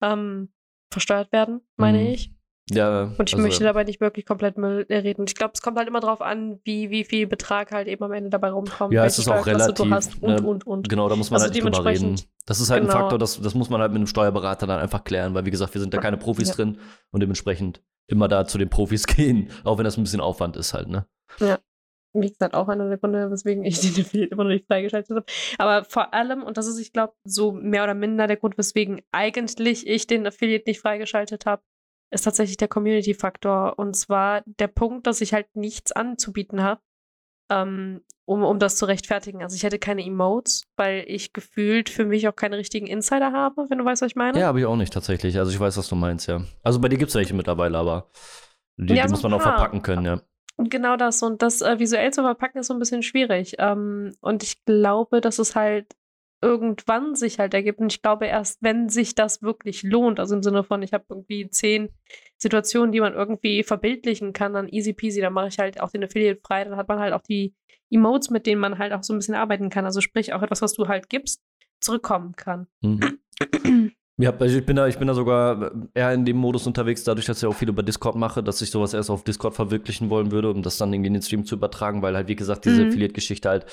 S1: ähm, versteuert werden, meine mhm. ich.
S2: Ja,
S1: Und ich
S2: also,
S1: möchte dabei nicht wirklich komplett Müll reden. Ich glaube, es kommt halt immer drauf an, wie, wie viel Betrag halt eben am Ende dabei rumkommt.
S2: Ja, es ist auch relativ.
S1: Du hast und,
S2: ne,
S1: und, und.
S2: Genau, da muss man
S1: Also
S2: halt drüber reden. Das ist halt ein
S1: genau.
S2: Faktor, das, das muss man halt mit einem Steuerberater dann einfach klären, weil wie gesagt, wir sind da keine Profis
S1: Ja.
S2: drin und dementsprechend immer da zu den Profis gehen, auch wenn das ein bisschen Aufwand ist halt, ne?
S1: Wie gesagt, auch einer der Gründe, weswegen ich den Affiliate immer noch nicht freigeschaltet habe. Aber vor allem, und das ist, ich glaube, so mehr oder minder der Grund, weswegen eigentlich ich den Affiliate nicht freigeschaltet habe, ist tatsächlich der Community-Faktor. Und zwar der Punkt, dass ich halt nichts anzubieten habe, ähm, um, um das zu rechtfertigen. Also ich hätte keine Emotes, weil ich gefühlt für mich auch keine richtigen Insider habe, wenn du weißt, was ich meine.
S2: Ja, habe ich auch nicht tatsächlich. Also ich weiß, was du meinst, ja. Also bei dir gibt es welche mittlerweile, aber die,
S1: Ja,
S2: die muss man auch verpacken können, ja.
S1: Und genau das. Und das äh, visuell zu verpacken ist so ein bisschen schwierig. Ähm, und ich glaube, dass es halt irgendwann sich halt ergibt. Und ich glaube, erst wenn sich das wirklich lohnt, also im Sinne von, ich habe irgendwie zehn Situationen, die man irgendwie verbildlichen kann, dann easy peasy, dann mache ich halt auch den Affiliate frei, dann hat man halt auch die Emotes, mit denen man halt auch so ein bisschen arbeiten kann. Also sprich auch etwas, was du halt gibst, zurückkommen kann.
S2: Mhm. Ja, also ich bin da, ich bin da sogar eher in dem Modus unterwegs, dadurch, dass ich auch viel über Discord mache, dass ich sowas erst auf Discord verwirklichen wollen würde, um das dann irgendwie in den Stream zu übertragen, weil halt, wie gesagt, diese
S1: Mhm.
S2: Affiliate-Geschichte halt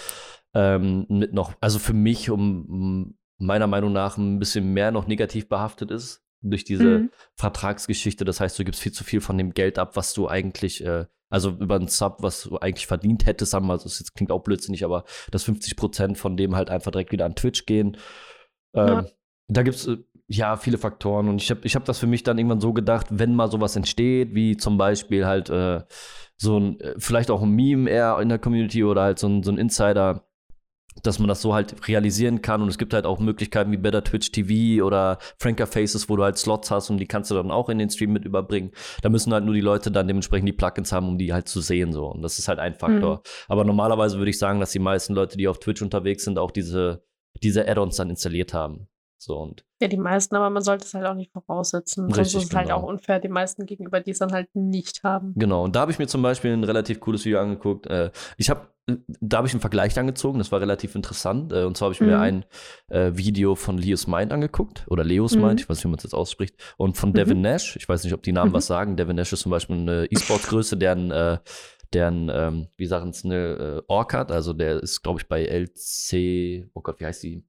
S2: ähm, mit noch, also für mich, um, meiner Meinung nach ein bisschen mehr noch negativ behaftet ist durch diese
S1: Mhm.
S2: Vertragsgeschichte. Das heißt, du gibst viel zu viel von dem Geld ab, was du eigentlich, äh, also über einen Sub, was du eigentlich verdient hättest, sagen wir mal, also das jetzt klingt auch blödsinnig, aber dass 50 Prozent von dem halt einfach direkt wieder an Twitch gehen. Ähm,
S1: Ja.
S2: Da gibt es ja viele Faktoren und ich habe ich hab das für mich dann irgendwann so gedacht, wenn mal sowas entsteht, wie zum Beispiel halt äh, so ein, äh, vielleicht auch ein Meme eher in der Community oder halt so ein, so ein Insider, dass man das so halt realisieren kann und es gibt halt auch Möglichkeiten wie Better Twitch TV oder Franker Faces, wo du halt Slots hast und die kannst du dann auch in den Stream mit überbringen. Da müssen halt nur die Leute dann dementsprechend die Plugins haben, um die halt zu sehen so und das ist halt ein Faktor. Aber normalerweise würde ich sagen, dass die meisten Leute, die auf Twitch unterwegs sind, auch diese, diese Add-ons dann installiert haben. So und
S1: Ja, die meisten, aber man sollte es halt auch nicht voraussetzen. Sonst
S2: Richtig,
S1: ist es halt
S2: genau.
S1: auch unfair den meisten gegenüber, die es dann halt nicht haben.
S2: Genau, und da habe ich mir zum Beispiel ein relativ cooles Video angeguckt. Äh, ich habe, da habe ich einen Vergleich angezogen, das war relativ interessant. Äh, und zwar habe ich mir
S1: Mhm.
S2: ein äh, Video von Leos Mind angeguckt, oder Leos
S1: Mhm.
S2: Mind, ich weiß nicht, wie man es jetzt ausspricht, und von
S1: Mhm.
S2: Devin Nash. Ich weiß nicht, ob die Namen
S1: Mhm.
S2: was sagen. Devin Nash ist zum Beispiel eine E-Sports-Größe, deren, äh, deren, ähm, wie sagen es, eine äh, Org hat. Also der ist, glaube ich, bei LC, oh Gott, wie heißt die?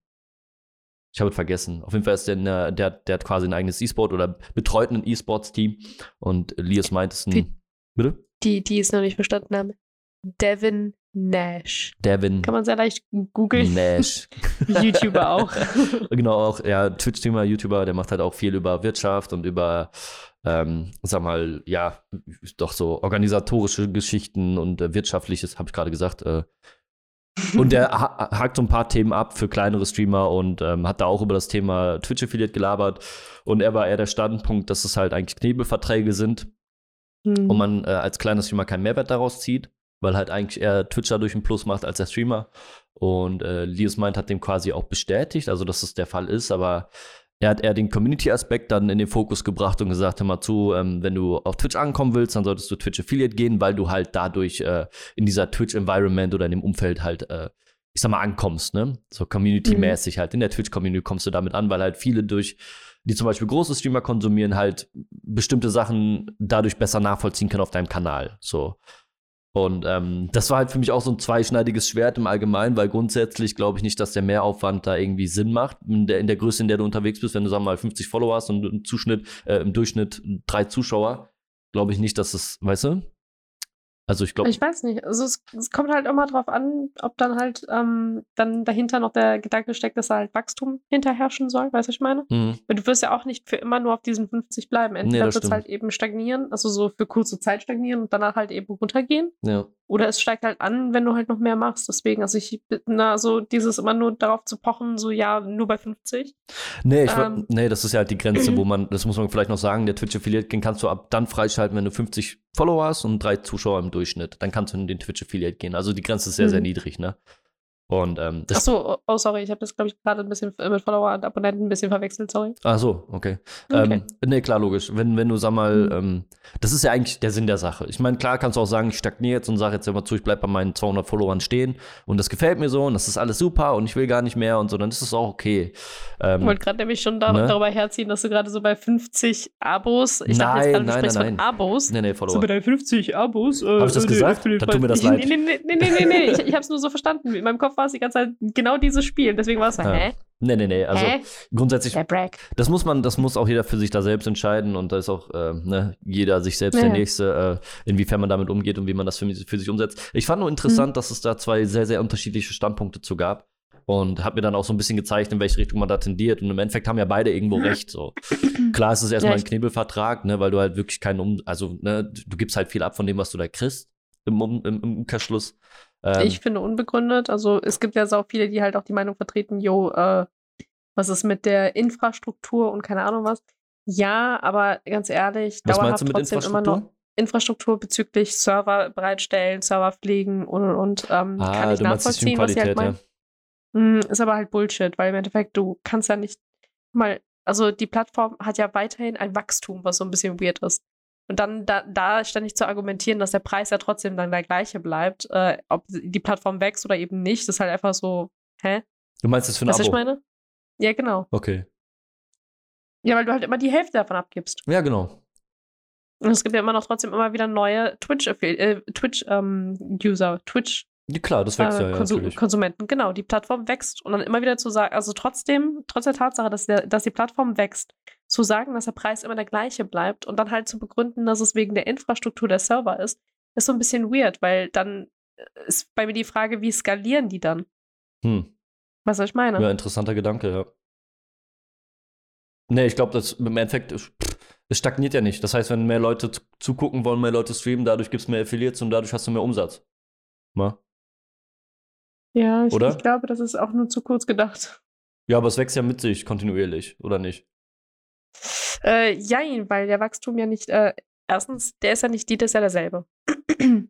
S2: Ich habe es vergessen. Auf jeden Fall ist der, eine- der, der hat quasi ein eigenes E-Sport oder betreut ein E-Sports-Team. Und Leos Mind ist ein. Bitte?
S1: Die, die es noch nicht verstanden haben. Devin Nash.
S2: Devin
S1: Kann man sehr leicht googeln.
S2: Nash.
S1: YouTuber auch.
S2: genau, auch, ja, Twitch-Streamer, YouTuber, der macht halt auch viel über Wirtschaft und über, ähm, sag mal, ja, doch so organisatorische Geschichten und äh, wirtschaftliches, habe ich gerade gesagt. Äh, und der ha hakt so ein paar Themen ab für kleinere Streamer und ähm, hat da auch über das Thema Twitch-Affiliate gelabert. Und er war eher der Standpunkt, dass es halt eigentlich Knebelverträge sind
S1: Hm.
S2: und man äh, als kleiner Streamer keinen Mehrwert daraus zieht, weil halt eigentlich eher Twitch dadurch einen Plus macht als der Streamer. Und äh, Lius Mind hat dem quasi auch bestätigt, also dass es der Fall ist, aber er hat eher den Community-Aspekt dann in den Fokus gebracht und gesagt, hör mal zu, ähm, wenn du auf Twitch ankommen willst, dann solltest du Twitch Affiliate gehen, weil du halt dadurch äh, in dieser Twitch-Environment oder in dem Umfeld halt, äh, ich sag mal, ankommst, ne? So Community-mäßig halt. In der Twitch-Community kommst du damit an, weil halt viele durch die zum Beispiel große Streamer konsumieren, halt bestimmte Sachen dadurch besser nachvollziehen können auf deinem Kanal. So. Und ähm, das war halt für mich auch so ein zweischneidiges Schwert im Allgemeinen, weil grundsätzlich glaube ich nicht, dass der Mehraufwand da irgendwie Sinn macht. In der, in der Größe, in der du unterwegs bist, wenn du sagen wir mal 50 Follower hast und im Zuschnitt, äh, im Durchschnitt drei Zuschauer, glaube ich nicht, dass es, weißt du? Also ich glaube,
S1: Ich weiß nicht. Also es, es kommt halt immer drauf an, ob dann halt ähm, dann dahinter noch der Gedanke steckt, dass da halt Wachstum hinterherrschen soll. Weißt du, was ich meine?
S2: hm,
S1: Weil du wirst ja auch nicht für immer nur auf diesen 50 bleiben. Entweder
S2: das
S1: wird es halt eben stagnieren, also so für kurze Zeit stagnieren und danach halt eben runtergehen.
S2: ja.
S1: Oder es steigt halt an, wenn du halt noch mehr machst. Deswegen, also ich, na, so dieses immer nur darauf zu pochen, so ja, nur bei 50.
S2: Nee, ich,
S1: Ähm.
S2: nee, das ist ja halt die Grenze, wo man, das muss man vielleicht noch sagen, der Twitch Affiliate, den kannst du ab dann freischalten, wenn du 50 Follower hast und drei Zuschauer im Durchschnitt. Dann kannst du in den Twitch Affiliate gehen. Also die Grenze ist sehr, sehr
S1: Mhm.
S2: niedrig, ne? Und ähm, das
S1: Ach so, oh, oh, sorry, ich habe das, glaube ich, gerade ein bisschen mit Follower und Abonnenten ein bisschen verwechselt, sorry.
S2: Ach so, okay.
S1: Okay.
S2: Ähm, nee, klar, logisch. Wenn, wenn du, sag mal,
S1: Mhm.
S2: ähm, das ist ja eigentlich der Sinn der Sache. Ich meine, klar kannst du auch sagen, ich stagniere jetzt und sage jetzt immer zu, ich bleib bei meinen 200 Followern stehen und das gefällt mir so und das ist alles super und ich will gar nicht mehr und so, dann ist es auch okay.
S1: Ich
S2: Ähm,
S1: wollte gerade nämlich schon da,
S2: Ne?
S1: darüber herziehen, dass du gerade so bei 50 Abos, ich dachte
S2: Nein,
S1: jetzt gerade, du
S2: nein,
S1: sprichst
S2: nein,
S1: von. Abos.
S2: nee, nee,
S1: So
S2: Follower.
S1: bei deinen 50 Abos. Äh,
S2: Hab ich das
S1: äh,
S2: gesagt?
S1: nee,
S2: Dann tut mir das
S1: nee,
S2: leid.
S1: Nee, nee, nee, nee, nee, nee. ich, ich habe es nur so verstanden. In meinem Kopf war es die ganze Zeit genau dieses Spiel. Deswegen war es so,
S2: Ja.
S1: hä?
S2: Nee, nee, nee. Also
S1: hä?
S2: grundsätzlich,
S1: Der Bragg.
S2: das muss man, das muss auch jeder für sich da selbst entscheiden und da ist auch äh, ne, jeder sich selbst
S1: Ja,
S2: der. Nächste, äh, inwiefern man damit umgeht und wie man das für, für sich umsetzt. Ich fand nur interessant,
S1: Mhm.
S2: dass es da zwei sehr, sehr unterschiedliche Standpunkte zu gab. Und hat mir dann auch so ein bisschen gezeigt, in welche Richtung man da tendiert. Und im Endeffekt haben ja beide irgendwo recht. So. Klar ist es erstmal
S1: Ja,
S2: ein Knebelvertrag, ne, weil du halt wirklich keinen Um, also ne, du gibst halt viel ab von dem, was du da kriegst im, um, im, im Umkehrschluss. Ähm,
S1: Ich finde unbegründet. Also es gibt ja so viele, die halt auch die Meinung vertreten, jo, äh, was ist mit der Infrastruktur und keine Ahnung was. Ja, aber ganz ehrlich,
S2: was
S1: dauerhaft trotzdem immer noch Infrastruktur bezüglich Server bereitstellen, Server pflegen und und und. Ähm,
S2: ah,
S1: kann ich nachvollziehen, was sie halt meinen.
S2: ja.
S1: Mm, Ist aber halt Bullshit, weil im Endeffekt du kannst ja nicht mal, also die Plattform hat ja weiterhin ein Wachstum, was so ein bisschen weird ist. Und dann da, da ständig zu argumentieren, dass der Preis ja trotzdem dann der gleiche bleibt, äh, ob die Plattform wächst oder eben nicht, ist halt einfach so, hä?
S2: Du meinst das für ein
S1: was ich
S2: Abo?
S1: meine? Ja, genau.
S2: Okay.
S1: Ja, weil du halt immer die Hälfte davon abgibst.
S2: Ja, genau.
S1: Und es gibt ja immer noch trotzdem immer wieder neue Twitch-User, äh, Twitch, ähm, Twitch
S2: Ja, klar, das wächst
S1: äh,
S2: ja, ja
S1: Konsu
S2: natürlich.
S1: Konsumenten. Genau, die Plattform wächst. Und dann immer wieder zu sagen, also trotzdem, trotz der Tatsache, dass, der, dass die Plattform wächst, zu sagen, dass der Preis immer der gleiche bleibt und dann halt zu begründen, dass es wegen der Infrastruktur der Server ist, ist so ein bisschen weird, weil dann äh, ist bei mir die Frage, wie skalieren die dann?
S2: Hm.
S1: Weißt du, was ich meine?
S2: Ja, interessanter Gedanke, ja. Nee, ich glaube, das im Endeffekt, es- pff, es stagniert ja nicht. Das heißt, wenn mehr Leute zu- zugucken wollen, mehr Leute streamen, dadurch gibt es mehr Affiliates und dadurch hast du mehr Umsatz. Ma?
S1: Ja, ich, ich glaube, das ist auch nur zu kurz gedacht.
S2: Ja, aber es wächst ja mit sich kontinuierlich, oder nicht?
S1: Äh, jein, weil der Wachstum ja nicht, äh, erstens, der ist ja nicht, die ist ja derselbe.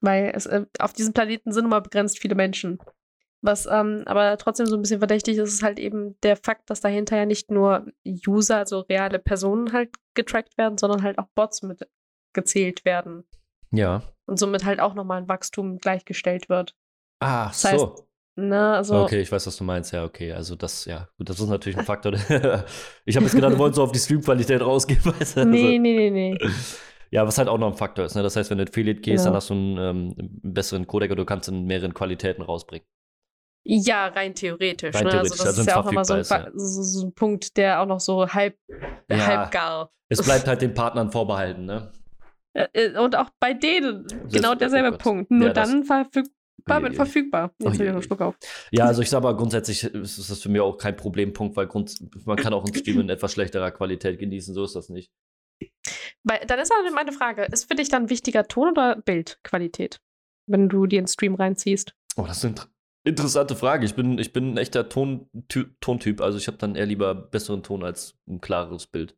S1: weil es, äh, auf diesem Planeten sind immer begrenzt viele Menschen. Was ähm, aber trotzdem so ein bisschen verdächtig ist, ist halt eben der Fakt, dass dahinter ja nicht nur User, also reale Personen halt getrackt werden, sondern halt auch Bots mit gezählt werden.
S2: Ja.
S1: Und somit halt auch nochmal ein Wachstum gleichgestellt wird.
S2: Ah,
S1: Das heißt,
S2: so.
S1: Ne, also,
S2: Okay, ich weiß, was du meinst. Ja, okay. Also das, ja, gut, das ist natürlich ein Faktor. ich habe jetzt gedacht, du wolltest so auf die Streamqualität rausgehen, weißt du?
S1: nee,
S2: Also,
S1: nee, nee, nee.
S2: Ja, was halt auch noch ein Faktor ist. Ne? Das heißt, wenn du Affiliate gehst,
S1: Genau.
S2: dann hast du einen, ähm, einen besseren Codec und du kannst in mehreren Qualitäten rausbringen.
S1: Ja, rein theoretisch.
S2: Rein
S1: ne?
S2: theoretisch,
S1: also das
S2: also
S1: ist ja auch immer so ein, Fa- so, ein Punkt, der auch noch so halb,
S2: Ja.
S1: halb gar.
S2: Es bleibt halt den Partnern vorbehalten, ne?
S1: Äh, äh, Und auch bei denen genau
S2: oh
S1: derselbe. Punkt. Nur
S2: Ja,
S1: dann verfügbar
S2: Uiuiui.
S1: verfügbar. Jetzt habe ich noch Schluck auf.
S2: Ja, also ich sage mal, grundsätzlich ist ist das für mich auch kein Problempunkt, weil Grund, man kann auch einen Stream in etwas schlechterer Qualität genießen, so ist das nicht.
S1: Weil, dann ist aber meine Frage: Ist für dich dann wichtiger Ton- oder Bildqualität, wenn du dir einen Stream reinziehst?
S2: Oh, das ist eine inter- interessante Frage. Ich bin, ich bin ein echter Ton, Ty- Tontyp, also ich habe dann eher lieber besseren Ton als ein klareres Bild.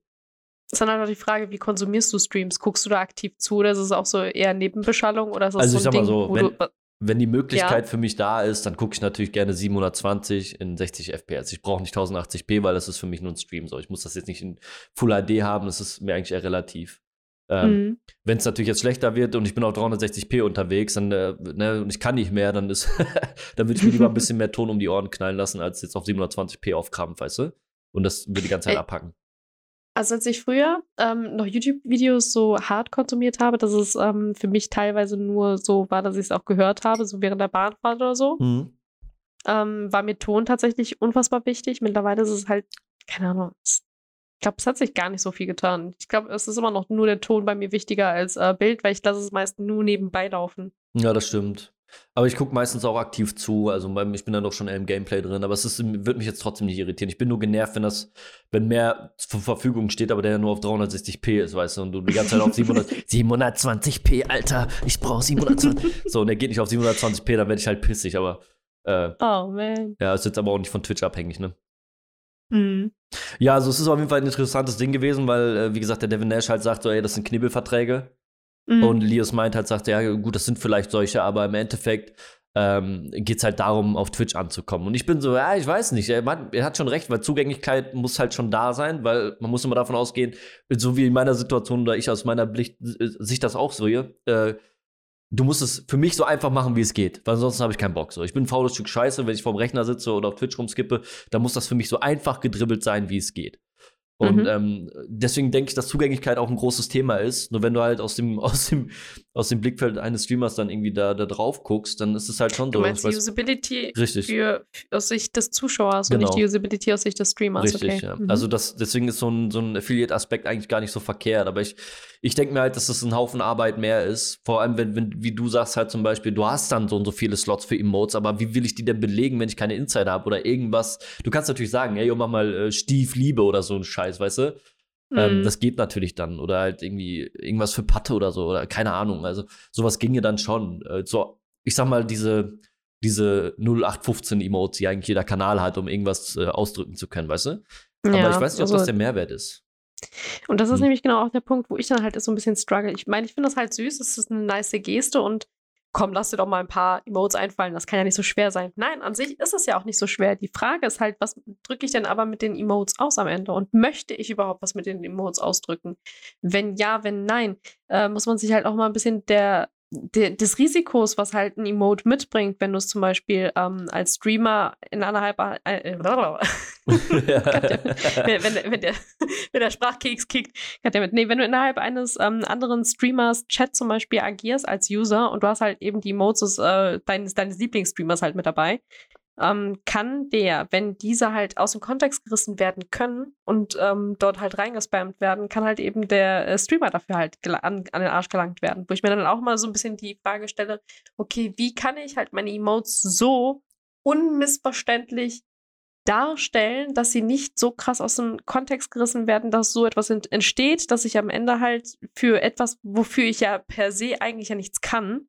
S1: Ist dann halt auch die Frage, wie konsumierst du Streams? Guckst du da aktiv zu oder ist es auch so eher Nebenbeschallung oder ist es
S2: Also
S1: so ein Ding,
S2: so,
S1: wo
S2: wenn-
S1: du.
S2: Wenn die Möglichkeit für mich da ist, dann gucke ich natürlich gerne 720 in 60 FPS. Ich brauche nicht 1080p, weil das ist für mich nur ein Stream. So, ich muss das jetzt nicht in Full HD haben, das ist mir eigentlich eher relativ. Ähm,
S1: Mhm.
S2: Wenn es natürlich jetzt schlechter wird und ich bin auf 360p unterwegs dann, äh, ne, und ich kann nicht mehr, dann ist, dann würde ich mir lieber ein bisschen mehr Ton um die Ohren knallen lassen, als jetzt auf 720p auf Krampf, weißt du? Und das würde die ganze Zeit
S1: Ey.
S2: abpacken.
S1: Also als ich früher ähm, noch YouTube-Videos so hart konsumiert habe, dass es ähm, für mich teilweise nur so war, dass ich es auch gehört habe, so während der Bahnfahrt oder so,
S2: Mhm.
S1: ähm, war mir Ton tatsächlich unfassbar wichtig. Mittlerweile ist es halt, keine Ahnung, ich glaube, es hat sich gar nicht so viel getan. Ich glaube, es ist immer noch nur der Ton bei mir wichtiger als äh, Bild, weil ich lasse es meist nur nebenbei laufen.
S2: Ja, das stimmt. Aber ich gucke meistens auch aktiv zu. Also ich bin dann doch schon im Gameplay drin. Aber es ist, wird mich jetzt trotzdem nicht irritieren. Ich bin nur genervt, wenn das, wenn mehr zur Verfügung steht, aber der ja nur auf 360p ist, weißt du, und du die ganze Zeit auf 700, 720p, Alter, ich brauche 720. so, und er geht nicht auf 720p, dann werde ich halt pissig. Aber äh,
S1: Oh, man.
S2: ja, ist jetzt aber auch nicht von Twitch abhängig, ne?
S1: Mhm.
S2: Ja, also es ist auf jeden Fall ein interessantes Ding gewesen, weil, äh, wie gesagt, der Devin Nash halt sagt so, ey, das sind Knibbelverträge.
S1: Mhm.
S2: Und Lios meint halt, sagt, ja, gut, das sind vielleicht solche, aber im Endeffekt ähm, geht es halt darum, auf Twitch anzukommen. Und ich bin so, ja, ich weiß nicht. Er, hat, er hat schon recht, weil Zugänglichkeit muss halt schon da sein, weil man muss immer davon ausgehen, so wie in meiner Situation oder ich aus meiner Blick, äh, Sicht das auch so hier, äh, du musst es für mich so einfach machen, wie es geht, weil ansonsten habe ich keinen Bock. So, ich bin ein faules Stück Scheiße, wenn ich vorm Rechner sitze oder auf Twitch rumskippe, dann muss das für mich so einfach gedribbelt sein, wie es geht. Und mhm. ähm, deswegen denke ich, dass Zugänglichkeit auch ein großes Thema ist. Nur wenn du halt aus dem, aus dem, aus dem Blickfeld eines Streamers dann irgendwie da, da drauf guckst, dann ist es halt schon
S1: du
S2: so.
S1: Du meinst die Usability richtig. Für, aus Sicht des Zuschauers genau. und nicht
S2: genau.
S1: die Usability aus Sicht des Streamers.
S2: Richtig, okay. ja. Mhm. Also das, deswegen ist so ein, so ein Affiliate-Aspekt eigentlich gar nicht so verkehrt. Aber ich, ich denke mir halt, dass das ein Haufen Arbeit mehr ist. Vor allem, wenn, wenn, wie du sagst halt zum Beispiel, du hast dann so und so viele Slots für Emotes, aber wie will ich die denn belegen, wenn ich keine Insider habe oder irgendwas? Du kannst natürlich sagen, ey, mach mal äh, Stief Liebe oder so ein Scheiß, weißt du? Ähm, mhm. das geht natürlich dann. Oder halt irgendwie irgendwas für Patte oder so. Oder keine Ahnung. Also sowas ginge dann schon. Äh, so, ich sag mal, diese, diese 0815 Emotes, die eigentlich jeder Kanal hat, um irgendwas äh, ausdrücken zu können, weißt du? Aber ja, ich weiß nicht, ob also, das der Mehrwert ist.
S1: Und das ist hm. nämlich genau auch der Punkt, wo ich dann halt so ein bisschen struggle. Ich meine, ich finde das halt süß, es ist eine nice Geste und komm, lass dir doch mal ein paar Emotes einfallen, das kann ja nicht so schwer sein. Nein, an sich ist es ja auch nicht so schwer. Die Frage ist halt, was drücke ich denn aber mit den Emotes aus am Ende? Und möchte ich überhaupt was mit den Emotes ausdrücken? Wenn ja, wenn nein, äh, muss man sich halt auch mal ein bisschen der de, des Risikos, was halt ein Emote mitbringt, wenn du es zum Beispiel ähm, als Streamer innerhalb äh, äh, wenn, wenn, wenn, der, wenn der Sprachkeks kickt, nee, wenn du innerhalb eines ähm, anderen Streamers Chat zum Beispiel agierst als User und du hast halt eben die Emotes äh, deines, deines Lieblingsstreamers halt mit dabei, ähm, kann der, wenn diese halt aus dem Kontext gerissen werden können und ähm, dort halt reingespammt werden, kann halt eben der äh, Streamer dafür halt an, an, den Arsch gelangt werden. Wo ich mir dann auch mal so ein bisschen die Frage stelle, okay, wie kann ich halt meine Emotes so unmissverständlich darstellen, dass sie nicht so krass aus dem Kontext gerissen werden, dass so etwas ent entsteht, dass ich am Ende halt für etwas, wofür ich ja per se eigentlich ja nichts kann,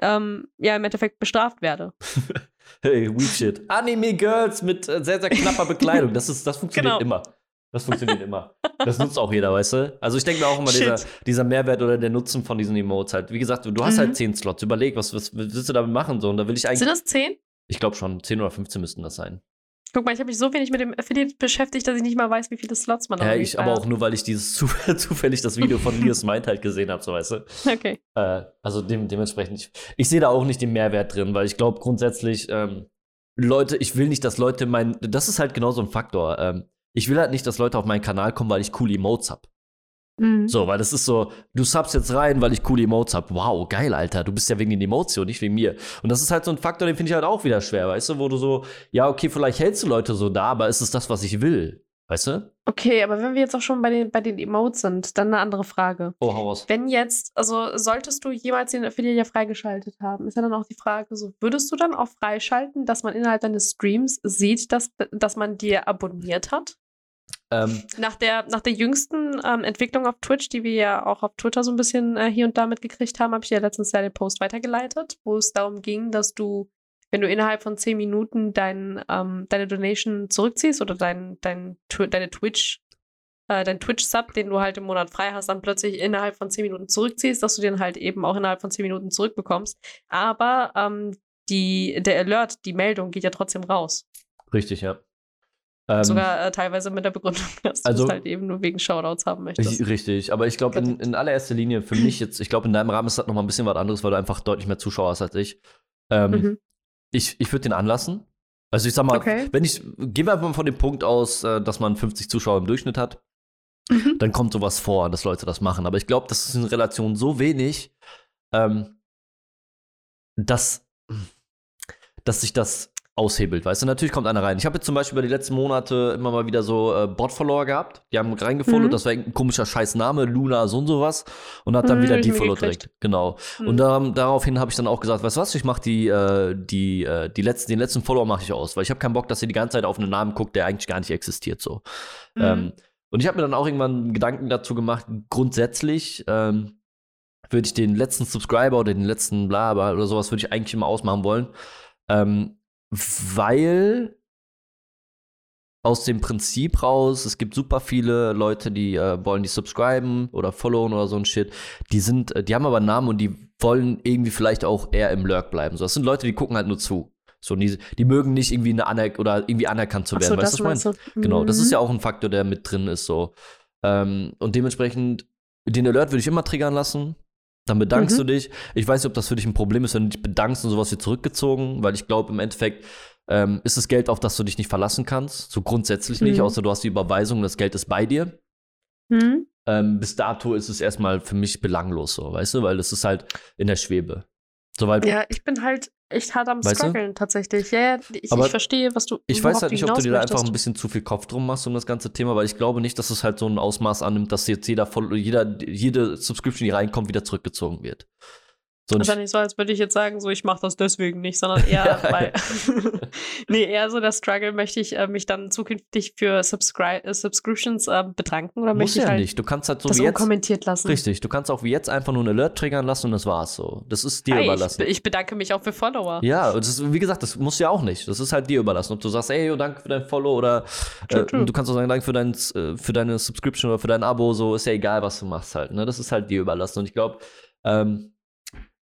S1: ähm, ja im Endeffekt bestraft werde.
S2: hey, weak shit. Anime Girls mit äh, sehr, sehr knapper Bekleidung. Das, ist, das funktioniert genau. immer. Das funktioniert immer. Das nutzt auch jeder, weißt du? Also ich denke mir auch immer, dieser, dieser, Mehrwert oder der Nutzen von diesen Emotes halt. Wie gesagt, du, du hast mhm. halt 10 Slots. Überleg, was, was willst du damit machen? So, und da will ich eigentlich.
S1: Sind das 10?
S2: Ich glaube schon, 10 oder 15 müssten das sein.
S1: Guck mal, ich habe mich so wenig mit dem Affiliate beschäftigt, dass ich nicht mal weiß, wie viele Slots man
S2: hat. Ja, ich aber auch nur, weil ich dieses zufällig das Video von Lias Mind halt gesehen habe, so weißt du.
S1: Okay.
S2: Äh, also dem, dementsprechend, ich, ich sehe da auch nicht den Mehrwert drin, weil ich glaube grundsätzlich, ähm, Leute, ich will nicht, dass Leute mein, das ist halt genau so ein Faktor. Ähm, ich will halt nicht, dass Leute auf meinen Kanal kommen, weil ich coole Emotes hab. Mhm. So, weil das ist so, du subst jetzt rein, weil ich coole Emotes hab. Wow, geil, Alter. Du bist ja wegen den Emotionen, nicht wegen mir. Und das ist halt so ein Faktor, den finde ich halt auch wieder schwer, weißt du, wo du so, ja, okay, vielleicht hältst du Leute so da, aber ist es das, was ich will? Weißt du?
S1: Okay, aber wenn wir jetzt auch schon bei den, bei den Emotes sind, dann eine andere Frage.
S2: Oh, hau raus.
S1: Wenn jetzt, also solltest du jemals den Affiliate freigeschaltet haben, ist ja dann auch die Frage, so würdest du dann auch freischalten, dass man innerhalb deines Streams sieht, dass, dass man dir abonniert hat? Ähm, nach, der, nach der jüngsten ähm, Entwicklung auf Twitch, die wir ja auch auf Twitter so ein bisschen äh, hier und da mitgekriegt haben, habe ich ja letztens ja den Post weitergeleitet, wo es darum ging, dass du, wenn du innerhalb von 10 Minuten dein, ähm, deine Donation zurückziehst oder dein, dein, deine Twitch, äh, dein Twitch-Sub, den du halt im Monat frei hast, dann plötzlich innerhalb von 10 Minuten zurückziehst, dass du den halt eben auch innerhalb von 10 Minuten zurückbekommst. Aber ähm, die, der Alert, die Meldung geht ja trotzdem raus.
S2: Richtig, ja.
S1: Ähm, Sogar äh, teilweise mit der Begründung, dass also, du es halt eben nur wegen Shoutouts haben möchtest.
S2: Richtig, aber ich glaube in, in allererster Linie für mich jetzt, ich glaube in deinem Rahmen ist das nochmal ein bisschen was anderes, weil du einfach deutlich mehr Zuschauer hast als ich. Ähm, mhm. Ich, ich würde den anlassen. Also ich sag mal, okay. wenn ich, gehen wir einfach mal von dem Punkt aus, äh, dass man 50 Zuschauer im Durchschnitt hat, mhm. dann kommt sowas vor, dass Leute das machen. Aber ich glaube, das ist in Relation so wenig, ähm, dass, dass sich das aushebelt, weißt du? Natürlich kommt einer rein. Ich habe jetzt zum Beispiel über die letzten Monate immer mal wieder so äh, Bot-Follower gehabt. Die haben reingefollowt, mhm. das war ein komischer scheiß Name, Luna, so und sowas. Und hat dann mhm, wieder defollowed direkt. Genau. Mhm. Und ähm, daraufhin habe ich dann auch gesagt, weißt du was, ich mache die, äh, die, äh, die letzten, den letzten Follower mache ich aus, weil ich habe keinen Bock, dass ihr die ganze Zeit auf einen Namen guckt, der eigentlich gar nicht existiert so. Mhm. Ähm, und ich habe mir dann auch irgendwann Gedanken dazu gemacht, grundsätzlich ähm, würde ich den letzten Subscriber oder den letzten Blabla oder sowas würde ich eigentlich immer ausmachen wollen. Ähm, weil aus dem Prinzip raus, es gibt super viele Leute, die äh, wollen die subscriben oder followen oder so ein Shit. Die sind, äh, die haben aber einen Namen und die wollen irgendwie vielleicht auch eher im Lurk bleiben. So, das sind Leute, die gucken halt nur zu. So, die, die mögen nicht irgendwie eine Anerk oder irgendwie anerkannt zu werden.
S1: So,
S2: weißt du, was
S1: das
S2: ich meine? Genau, das
S1: Mhm.
S2: ist ja auch ein Faktor, der mit drin ist. So. Ähm, und dementsprechend, den Alert würde ich immer triggern lassen. Dann bedankst
S1: Mhm.
S2: du dich. Ich weiß nicht, ob das für dich ein Problem ist, wenn du dich bedankst und sowas wird zurückgezogen, weil ich glaube, im Endeffekt ähm, ist das Geld, auf das du dich nicht verlassen kannst. So grundsätzlich nicht,
S1: Mhm.
S2: außer du hast die Überweisung und das Geld ist bei dir.
S1: Hm?
S2: Ähm, bis dato ist es erstmal für mich belanglos, so, weißt du, weil es ist halt in der Schwebe. Soweit
S1: Ja, ich bin halt echt hart am
S2: Weißt du?
S1: struggeln tatsächlich. Ja, ja, ich, ich verstehe, was du
S2: Ich weiß halt nicht, ob du dir da einfach ein bisschen zu viel Kopf drum machst um das ganze Thema, weil ich glaube nicht, dass es halt so ein Ausmaß annimmt, dass jetzt jeder voll, jeder, jede Subscription, die reinkommt, wieder zurückgezogen wird. So
S1: ja
S2: ich,
S1: nicht so, als würde ich jetzt sagen, so ich mache das deswegen nicht, sondern eher, weil. nee, eher so der Struggle, möchte ich äh, mich dann zukünftig für Subscri äh, Subscriptions äh, bedanken oder
S2: muss
S1: möchte ich
S2: ja
S1: halt
S2: nicht. Du kannst halt so
S1: das
S2: wie jetzt.
S1: unkommentiert lassen?
S2: Richtig, du kannst auch wie jetzt einfach nur einen Alert triggern lassen und das war's so. Das ist dir
S1: Hey, ich,
S2: überlassen.
S1: ich bedanke mich auch für Follower.
S2: ja, und ist, wie gesagt, das muss ja auch nicht. Das ist halt dir überlassen. Ob du sagst, ey, danke für dein Follow oder
S1: True,
S2: äh,
S1: true.
S2: du kannst auch sagen, danke für, dein, äh, für deine Subscription oder für dein Abo, so ist ja egal, was du machst halt. Ne? Das ist halt dir überlassen. Und ich glaube, ähm,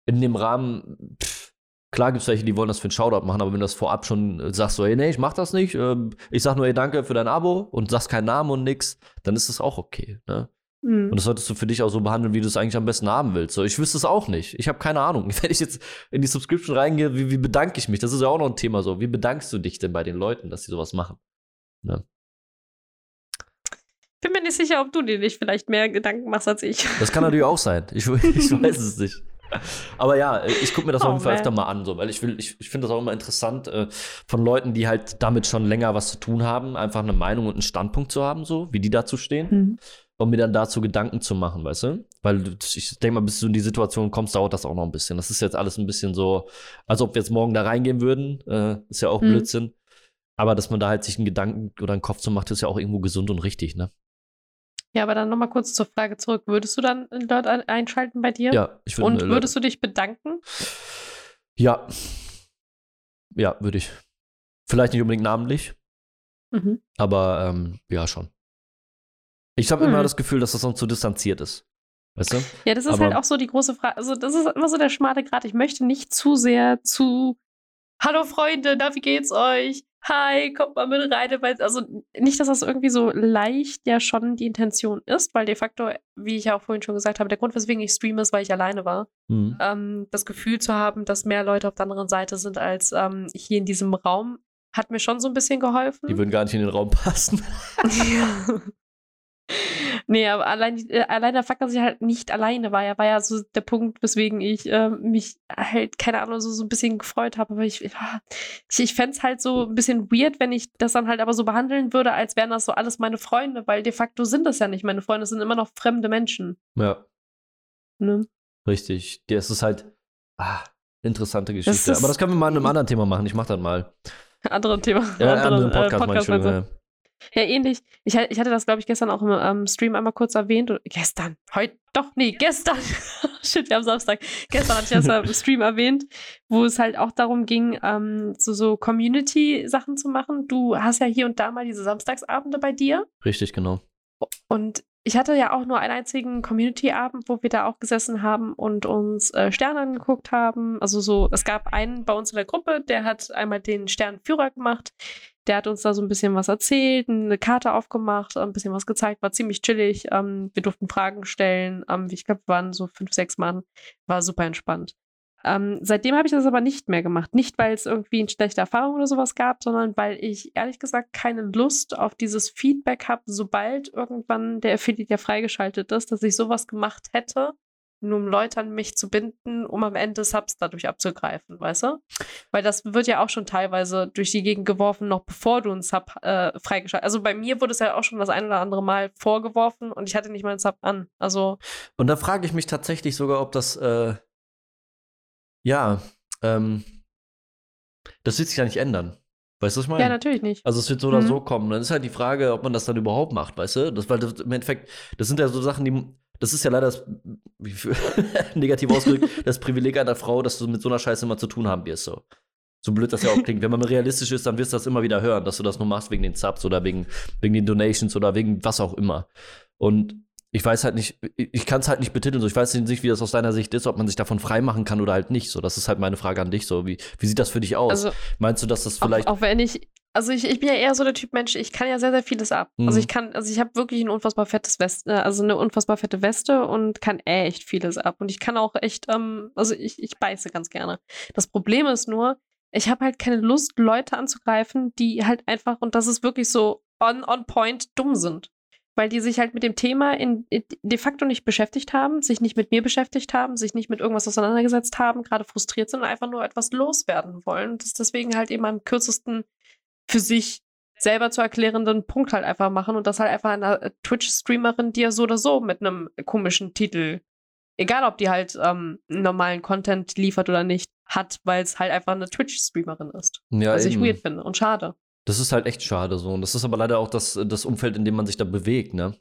S2: in dem Rahmen, pff, klar gibt es welche, die wollen das für einen Shoutout machen, aber wenn du das vorab schon äh, sagst, so, ey, nee, ich mach das nicht, ähm, ich sag nur, ey, danke für dein Abo und sagst keinen Namen und nix, dann ist das auch okay. Ne?
S1: Mhm.
S2: Und das solltest du für dich auch so behandeln, wie du es eigentlich am besten haben willst. So, ich wüsste es auch nicht. Ich habe keine Ahnung. Wenn ich jetzt in die Subscription reingehe, wie, wie bedanke ich mich? Das ist ja auch noch ein Thema so. Wie bedankst du dich denn bei den Leuten, dass sie sowas machen?
S1: Bin mir nicht sicher, ob du dir nicht vielleicht mehr Gedanken machst als ich.
S2: Das kann natürlich auch sein. Ich, ich weiß es nicht. Aber ja, ich gucke mir das
S1: Oh,
S2: auf jeden Fall
S1: man.
S2: öfter mal an, so, weil ich will, ich, ich finde das auch immer interessant, äh, von Leuten, die halt damit schon länger was zu tun haben, einfach eine Meinung und einen Standpunkt zu haben, so, wie die dazu stehen.
S1: Mhm.
S2: um mir dann dazu Gedanken zu machen, weißt du? Weil ich denke mal, bis du in die Situation kommst, dauert das auch noch ein bisschen. Das ist jetzt alles ein bisschen so, als ob wir jetzt morgen da reingehen würden. Äh, ist ja auch
S1: Mhm.
S2: Blödsinn. Aber dass man da halt sich einen Gedanken oder einen Kopf zu macht, ist ja auch irgendwo gesund und richtig, ne?
S1: Ja, aber dann nochmal kurz zur Frage zurück. Würdest du dann Alert ein- einschalten bei dir?
S2: Ja, ich würde.
S1: Und würdest du dich bedanken?
S2: Ja. Ja, würde ich. Vielleicht nicht unbedingt namentlich,
S1: Mhm.
S2: aber ähm, ja, schon. Ich habe
S1: Mhm.
S2: immer das Gefühl, dass das sonst zu distanziert ist. Weißt du?
S1: Ja, das ist
S2: Aber-
S1: halt auch so die große Frage. Also, das ist immer so der schmale Grad. Ich möchte nicht zu sehr zu Hallo Freunde, na, wie geht's euch? Hi, kommt mal mit rein. Also nicht, dass das irgendwie so leicht ja schon die Intention ist, weil de facto, wie ich ja auch vorhin schon gesagt habe, der Grund, weswegen ich streame, ist, weil ich alleine war.
S2: Mhm.
S1: Ähm, das Gefühl zu haben, dass mehr Leute auf der anderen Seite sind als ähm, hier in diesem Raum, hat mir schon so ein bisschen geholfen.
S2: Die würden gar nicht in den Raum passen.
S1: Ja. Nee, aber allein, äh, allein der Fakt, dass ich halt nicht alleine war, ja, war ja so der Punkt, weswegen ich ähm, mich halt, keine Ahnung, so, so ein bisschen gefreut habe. Aber ich, ich, ich fände es halt so ein bisschen weird, wenn ich das dann halt aber so behandeln würde, als wären das so alles meine Freunde, weil de facto sind das ja nicht meine Freunde, es sind immer noch fremde Menschen.
S2: Ja.
S1: Ne?
S2: Richtig. Das ist halt ah, interessante Geschichte.
S1: ist-
S2: Aber das können wir mal in einem anderen Thema machen. Ich mach das mal.
S1: Andere Thema.
S2: Ja,
S1: andere,
S2: anderen Podcast,
S1: äh, Podcast. Ja, ähnlich. Ich, ich hatte das, glaube ich, gestern auch im ähm, Stream einmal kurz erwähnt. Oder, gestern. Heute. Doch, nee, gestern. Shit, wir haben Samstag. Gestern hatte ich das im Stream erwähnt, wo es halt auch darum ging, ähm, so, so Community-Sachen zu machen. Du hast ja hier und da mal diese Samstagsabende bei dir.
S2: Richtig, genau.
S1: Und ich hatte ja auch nur einen einzigen Community-Abend, wo wir da auch gesessen haben und uns äh, Sterne angeguckt haben. Also so, es gab einen bei uns in der Gruppe, der hat einmal den Sternführer gemacht. Der hat uns da so ein bisschen was erzählt, eine Karte aufgemacht, ein bisschen was gezeigt, war ziemlich chillig. Ähm, wir durften Fragen stellen. Ähm, ich glaube, waren so fünf, sechs Mann. War super entspannt. Ähm, seitdem habe ich das aber nicht mehr gemacht. Nicht, weil es irgendwie eine schlechte Erfahrung oder sowas gab, sondern weil ich ehrlich gesagt keine Lust auf dieses Feedback habe, sobald irgendwann der Affiliate ja freigeschaltet ist, dass ich sowas gemacht hätte, nur um Leute an mich zu binden, um am Ende Subs dadurch abzugreifen, weißt du? Weil das wird ja auch schon teilweise durch die Gegend geworfen, noch bevor du einen Sub äh, freigeschaltet Also bei mir wurde es ja auch schon das ein oder andere Mal vorgeworfen und ich hatte nicht mal einen Sub an. Also,
S2: Und da frage ich mich tatsächlich sogar, ob das, äh, ja, ähm, das wird sich ja nicht ändern. Weißt du, was ich meine?
S1: ja, natürlich nicht.
S2: Also es wird so oder
S1: Mhm.
S2: so kommen. Dann ist halt die Frage, ob man das dann überhaupt macht, weißt du? Das, weil das, im Endeffekt, das sind ja so Sachen, die, das ist ja leider das, negativ ausgedrückt, das Privileg einer Frau, dass du mit so einer Scheiße immer zu tun haben wirst, so. So blöd das ja auch klingt. Wenn man realistisch ist, dann wirst du das immer wieder hören, dass du das nur machst wegen den Subs oder wegen, wegen den Donations oder wegen was auch immer. Und ich weiß halt nicht, ich kann es halt nicht betiteln. So, ich weiß nicht, wie das aus deiner Sicht ist, ob man sich davon freimachen kann oder halt nicht. So, das ist halt meine Frage an dich. So, wie, wie sieht das für dich aus? Also, Meinst du, dass das vielleicht.
S1: Auch, auch wenn ich, also ich, ich bin ja eher so der Typ Mensch, ich kann ja sehr, sehr vieles ab. Mhm. Also ich kann, also ich habe wirklich ein unfassbar fettes Weste, äh, also eine unfassbar fette Weste und kann echt vieles ab. Und ich kann auch echt, ähm, also ich, ich beiße ganz gerne. Das Problem ist nur, ich habe halt keine Lust, Leute anzugreifen, die halt einfach, und das ist wirklich so on, on point, dumm sind weil die sich halt mit dem Thema in, de facto nicht beschäftigt haben, sich nicht mit mir beschäftigt haben, sich nicht mit irgendwas auseinandergesetzt haben, gerade frustriert sind und einfach nur etwas loswerden wollen. Und das deswegen halt eben am kürzesten für sich selber zu erklärenden Punkt halt einfach machen und das halt einfach einer Twitch-Streamerin, die ja so oder so mit einem komischen Titel, egal ob die halt ähm, normalen Content liefert oder nicht, hat, weil es halt einfach eine Twitch-Streamerin ist. Ja, was eben. ich weird finde und schade.
S2: Das ist halt echt schade so. Und das ist aber leider auch das, das Umfeld, in dem man sich da bewegt, ne?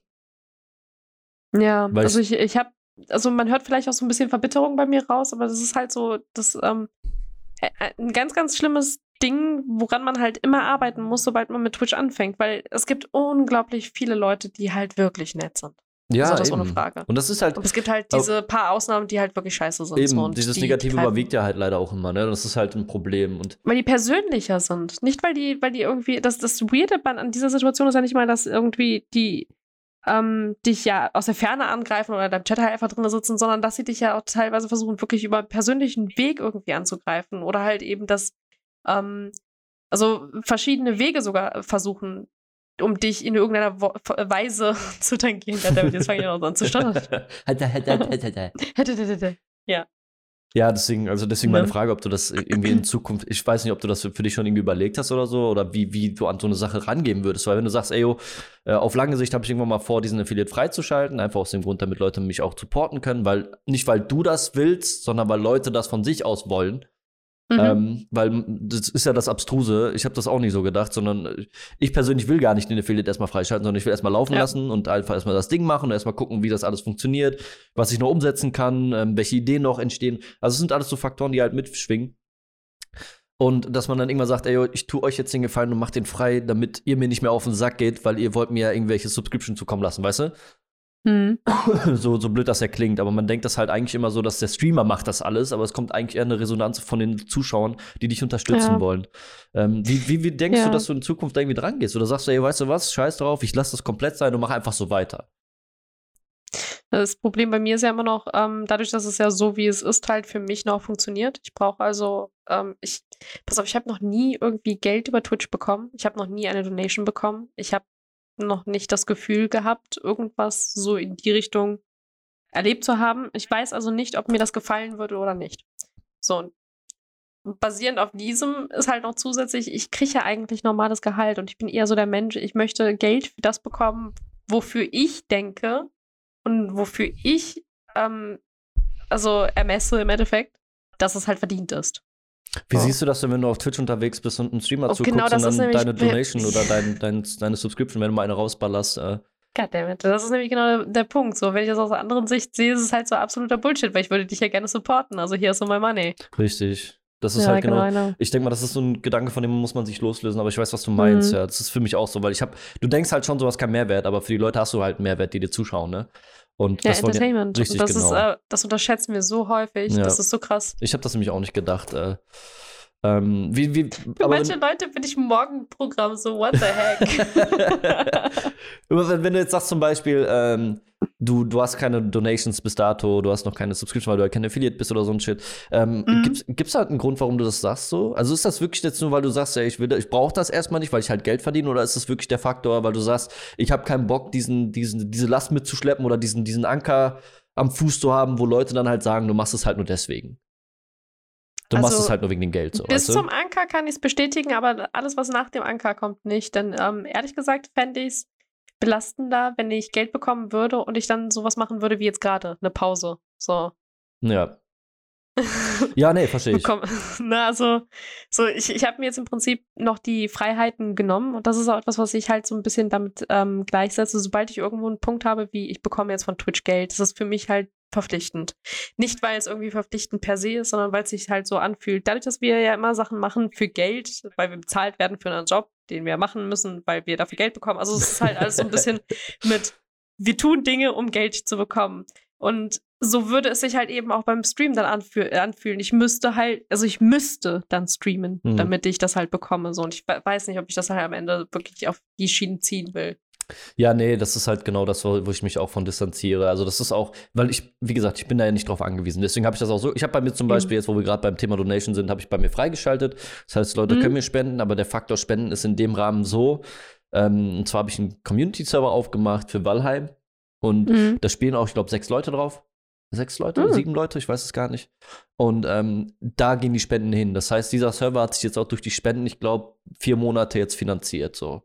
S1: Ja, Weil also ich, ich habe, also man hört vielleicht auch so ein bisschen Verbitterung bei mir raus, aber das ist halt so, das, ähm, ein ganz, ganz schlimmes Ding, woran man halt immer arbeiten muss, sobald man mit Twitch anfängt, weil es gibt unglaublich viele Leute, die halt wirklich nett sind. Ja, also das eben. ohne Frage.
S2: Und das ist halt.
S1: Und es gibt halt diese paar Ausnahmen, die halt wirklich scheiße sind.
S2: Eben, so, dieses die Negative überwiegt ja halt leider auch immer, ne? Das ist halt ein Problem. Und
S1: weil die persönlicher sind. Nicht, weil die, weil die irgendwie. Das, das Weirde an dieser Situation ist ja nicht mal, dass irgendwie die ähm, dich ja aus der Ferne angreifen oder deinem Chat halt einfach drin sitzen, sondern dass sie dich ja auch teilweise versuchen, wirklich über einen persönlichen Weg irgendwie anzugreifen. Oder halt eben das, ähm, also verschiedene Wege sogar versuchen, um dich in irgendeiner Wo Weise zu tangieren. Jetzt fange ich noch an zu stottern. ja.
S2: Ja, deswegen, also deswegen meine Frage, ob du das irgendwie in Zukunft, ich weiß nicht, ob du das für dich schon irgendwie überlegt hast oder so, oder wie, wie du an so eine Sache rangehen würdest. Weil wenn du sagst, ey, yo, äh, auf lange Sicht habe ich irgendwann mal vor, diesen Affiliate freizuschalten, einfach aus dem Grund, damit Leute mich auch supporten können, weil nicht weil du das willst, sondern weil Leute das von sich aus wollen. Mhm. Ähm, weil das ist ja das Abstruse. Ich habe das auch nicht so gedacht, sondern ich persönlich will gar nicht den Affiliate erstmal freischalten, sondern ich will erstmal laufen ja. lassen und einfach erstmal das Ding machen und erstmal gucken, wie das alles funktioniert, was ich noch umsetzen kann, ähm, welche Ideen noch entstehen. Also es sind alles so Faktoren, die halt mitschwingen. Und dass man dann irgendwann sagt, ey, ich tue euch jetzt den Gefallen und mach den frei, damit ihr mir nicht mehr auf den Sack geht, weil ihr wollt mir ja irgendwelche Subscription zukommen lassen, weißt du? Hm. So, so blöd das ja klingt, aber man denkt das halt eigentlich immer so, dass der Streamer macht das alles, aber es kommt eigentlich eher eine Resonanz von den Zuschauern, die dich unterstützen ja. wollen. Ähm, wie, wie, wie, denkst ja. du, dass du in Zukunft irgendwie dran gehst? Oder sagst du, ey, weißt du was, scheiß drauf, ich lasse das komplett sein und mach einfach so weiter?
S1: Das Problem bei mir ist ja immer noch, ähm, dadurch, dass es ja so, wie es ist, halt für mich noch funktioniert. Ich brauche also, ähm, ich, pass auf, ich habe noch nie irgendwie Geld über Twitch bekommen. Ich habe noch nie eine Donation bekommen. Ich habe noch nicht das Gefühl gehabt, irgendwas so in die Richtung erlebt zu haben. Ich weiß also nicht, ob mir das gefallen würde oder nicht. So, basierend auf diesem ist halt noch zusätzlich, ich kriege ja eigentlich normales Gehalt und ich bin eher so der Mensch, ich möchte Geld für das bekommen, wofür ich denke und wofür ich ähm, also ermesse im Endeffekt, dass es halt verdient ist.
S2: Wie oh. siehst du das denn, wenn du auf Twitch unterwegs bist und einen Streamer oh, zuguckst genau und dann deine Donation oder dein, dein, deine Subscription, wenn du mal eine rausballerst? Äh.
S1: Goddammit, das ist nämlich genau der, der, Punkt. So, wenn ich das aus einer anderen Sicht sehe, ist es halt so absoluter Bullshit, weil ich würde dich ja gerne supporten. Also hier ist so my money.
S2: Richtig. Das ist ja, halt genau. genau ich denke mal, das ist so ein Gedanke, von dem muss man sich loslösen, aber ich weiß, was du meinst. Mhm. Ja, das ist für mich auch so, weil ich habe, du denkst halt schon, sowas kein Mehrwert, aber für die Leute hast du halt Mehrwert, die dir zuschauen, ne? Und
S1: ja,
S2: das
S1: Entertainment. Ja, richtig das, genau. ist, äh, das unterschätzen wir so häufig. Ja. Das ist so krass.
S2: Ich habe das nämlich auch nicht gedacht. Äh, ähm, wie, wie,
S1: Für manche wenn, Leute bin ich Morgenprogramm, so what the heck.
S2: wenn, wenn, du jetzt sagst zum Beispiel, ähm, du, du hast keine Donations bis dato, du hast noch keine Subscription, weil du halt kein Affiliate bist oder so ein Shit. Ähm, mhm. Gibt's, gibt's halt einen Grund, warum du das sagst so? Also ist das wirklich jetzt nur, weil du sagst, ja, ich will, ich brauche das erstmal nicht, weil ich halt Geld verdiene, oder ist das wirklich der Faktor, weil du sagst, ich habe keinen Bock, diesen, diesen, diese Last mitzuschleppen oder diesen, diesen Anker am Fuß zu haben, wo Leute dann halt sagen, du machst es halt nur deswegen. Du also, machst es halt nur wegen dem Geld so.
S1: Bis zum Anker kann ich es bestätigen, aber alles, was nach dem Anker kommt, nicht. Denn ähm, ehrlich gesagt fände ich es belastender, wenn ich Geld bekommen würde und ich dann sowas machen würde wie jetzt gerade, eine Pause. So.
S2: Ja. ja, nee, verstehe ich.
S1: Na, also, so, ich, ich habe mir jetzt im Prinzip noch die Freiheiten genommen und das ist auch etwas, was ich halt so ein bisschen damit ähm, gleichsetze. Sobald ich irgendwo einen Punkt habe, wie ich bekomme jetzt von Twitch Geld, das ist für mich halt verpflichtend. Nicht, weil es irgendwie verpflichtend per se ist, sondern weil es sich halt so anfühlt. Dadurch, dass wir ja immer Sachen machen für Geld, weil wir bezahlt werden für einen Job, den wir machen müssen, weil wir dafür Geld bekommen. Also es ist halt alles so ein bisschen mit, wir tun Dinge, um Geld zu bekommen. Und so würde es sich halt eben auch beim Stream dann anfühl anfühlen. Ich müsste halt, also ich müsste dann streamen, mhm. damit ich das halt bekomme. So. Und ich weiß nicht, ob ich das halt am Ende wirklich auf die Schienen ziehen will.
S2: Ja, nee, das ist halt genau das, wo ich mich auch von distanziere. Also das ist auch, weil ich, wie gesagt, ich bin da ja nicht drauf angewiesen. Deswegen habe ich das auch so. Ich habe bei mir zum mhm. Beispiel, jetzt wo wir gerade beim Thema Donation sind, habe ich bei mir freigeschaltet. Das heißt, Leute mhm. können mir spenden, aber der Faktor Spenden ist in dem Rahmen so. Ähm, und zwar habe ich einen Community-Server aufgemacht für Valheim. Und mhm. da spielen auch, ich glaube, sechs Leute drauf. Sechs Leute, mhm. sieben Leute, ich weiß es gar nicht. Und ähm, da gehen die Spenden hin. Das heißt, dieser Server hat sich jetzt auch durch die Spenden, ich glaube, vier Monate jetzt finanziert. So.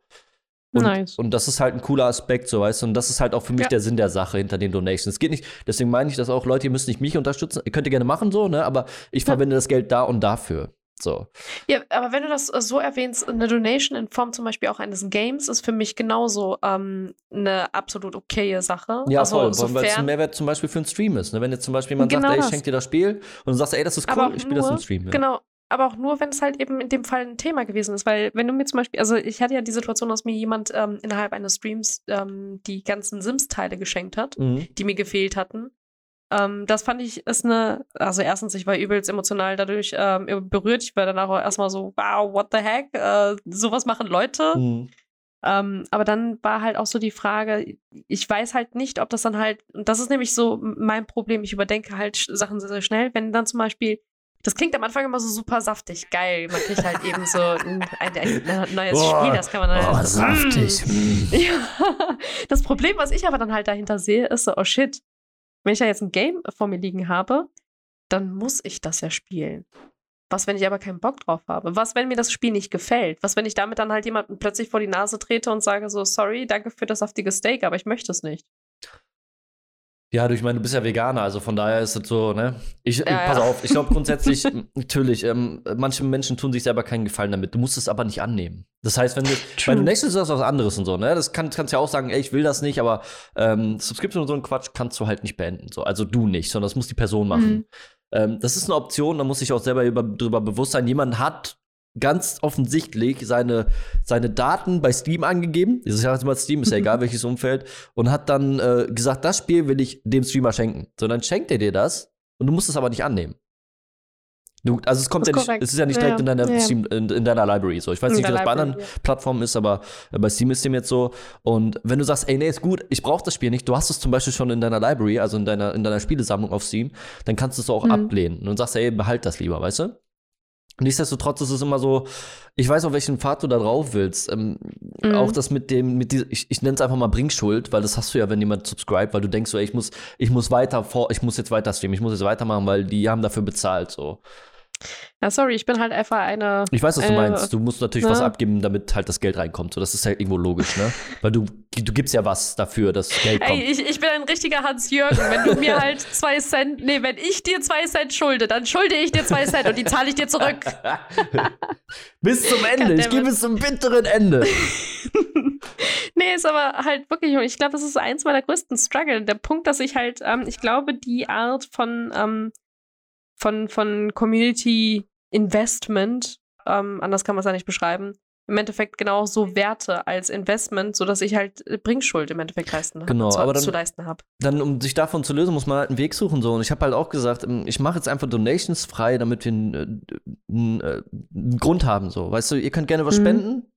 S2: Und, nice. und das ist halt ein cooler Aspekt, so weißt du. Und das ist halt auch für mich ja. der Sinn der Sache hinter den Donations. Es geht nicht, deswegen meine ich das auch, Leute, ihr müsst nicht mich unterstützen. Ihr könnt ihr gerne machen, so, ne? Aber ich ja. verwende das Geld da und dafür. So.
S1: Ja, aber wenn du das so erwähnst, eine Donation in Form zum Beispiel auch eines Games ist für mich genauso ähm, eine absolut okaye Sache.
S2: Ja, also, voll, weil es ein Mehrwert zum Beispiel für einen Stream ist. Ne? Wenn jetzt zum Beispiel jemand genau sagt, ey, ich schenke dir das Spiel und du sagst, ey, das ist cool, ich spiele das im Stream. Ja.
S1: Genau, aber auch nur, wenn es halt eben in dem Fall ein Thema gewesen ist. Weil, wenn du mir zum Beispiel, also ich hatte ja die Situation, dass mir jemand ähm, innerhalb eines Streams ähm, die ganzen Sims-Teile geschenkt hat, mhm. die mir gefehlt hatten. Ähm, das fand ich ist eine, also erstens, ich war übelst emotional dadurch ähm, berührt. Ich war danach auch erstmal so, wow, what the heck? Äh, sowas machen Leute. Mhm. Ähm, aber dann war halt auch so die Frage, ich weiß halt nicht, ob das dann halt, und das ist nämlich so mein Problem, ich überdenke halt Sachen sehr, sehr schnell, wenn dann zum Beispiel das klingt am Anfang immer so super saftig, geil. Man kriegt halt eben so ein, ein, ein neues Boah, Spiel, das kann man dann. Oh, halt, saftig. Mm. Ja. Das Problem, was ich aber dann halt dahinter sehe, ist so, oh shit, wenn ich ja jetzt ein Game vor mir liegen habe, dann muss ich das ja spielen. Was, wenn ich aber keinen Bock drauf habe? Was, wenn mir das Spiel nicht gefällt? Was, wenn ich damit dann halt jemanden plötzlich vor die Nase trete und sage so, sorry, danke für das saftige Steak, aber ich möchte es nicht?
S2: Ja, du, ich meine, du bist ja Veganer, also von daher ist es so, ne? Ich, ja, pass ja. auf, ich glaube grundsätzlich, natürlich, ähm, manche Menschen tun sich selber keinen Gefallen damit. Du musst es aber nicht annehmen. Das heißt, wenn du, bei Donations ist das was anderes und so, ne? Das kann, kannst ja auch sagen, ey, ich will das nicht, aber ähm, Subscription und so ein Quatsch kannst du halt nicht beenden. So. Also du nicht, sondern das muss die Person machen. Mhm. Ähm, das ist eine Option, da muss ich auch selber über, darüber bewusst sein. Jemand hat ganz offensichtlich seine, seine Daten bei Steam angegeben. Ich sage jetzt mal Steam, ist ja egal welches Umfeld. Und hat dann äh, gesagt, das Spiel will ich dem Streamer schenken. So, dann schenkt er dir das und du musst es aber nicht annehmen. Du, also es kommt ja nicht, es ist ja nicht direkt ja, in, deiner ja. Steam, in, in, deiner Library so. Ich weiß in nicht, wie das bei anderen ja. Plattformen ist, aber bei Steam ist dem jetzt so. Und wenn du sagst, ey, nee, ist gut, ich brauche das Spiel nicht, du hast es zum Beispiel schon in deiner Library, also in deiner, in deiner Spielesammlung auf Steam, dann kannst du es auch mhm. ablehnen und sagst, ey, behalt das lieber, weißt du? Nichtsdestotrotz ist es immer so, ich weiß, auf welchen Pfad du da drauf willst. Ähm, mhm. Auch das mit dem, mit dieser, ich, ich nenne es einfach mal Bringschuld, weil das hast du ja, wenn jemand subscribt, weil du denkst so, ey, ich muss, ich muss weiter vor, ich muss jetzt weiter streamen, ich muss jetzt weitermachen, weil die haben dafür bezahlt, so.
S1: Ja, sorry, ich bin halt einfach eine.
S2: Ich weiß, was eine, du meinst. Du musst natürlich ne? was abgeben, damit halt das Geld reinkommt. So, das ist halt irgendwo logisch, ne? Weil du, du gibst ja was dafür, dass Geld kommt. Ey,
S1: ich, ich bin ein richtiger Hans-Jürgen. Wenn du mir halt zwei Cent, nee, wenn ich dir zwei Cent schulde, dann schulde ich dir zwei Cent und die zahle ich dir zurück.
S2: bis zum Ende. Ich gehe bis zum bitteren Ende.
S1: nee, ist aber halt wirklich, ich glaube, das ist eins meiner größten Struggle. Der Punkt, dass ich halt, ähm, ich glaube, die Art von, ähm, von, von Community Investment, ähm, anders kann man es ja nicht beschreiben, im Endeffekt genau so Werte als Investment, sodass ich halt äh, Bringschuld im Endeffekt leisten
S2: genau, zu, aber dann,
S1: zu leisten habe.
S2: Dann, um sich davon zu lösen, muss man halt einen Weg suchen. So. Und ich habe halt auch gesagt, ähm, ich mache jetzt einfach Donations frei, damit wir einen, äh, einen, äh, einen, Grund haben. So. Weißt du, ihr könnt gerne was mhm. spenden.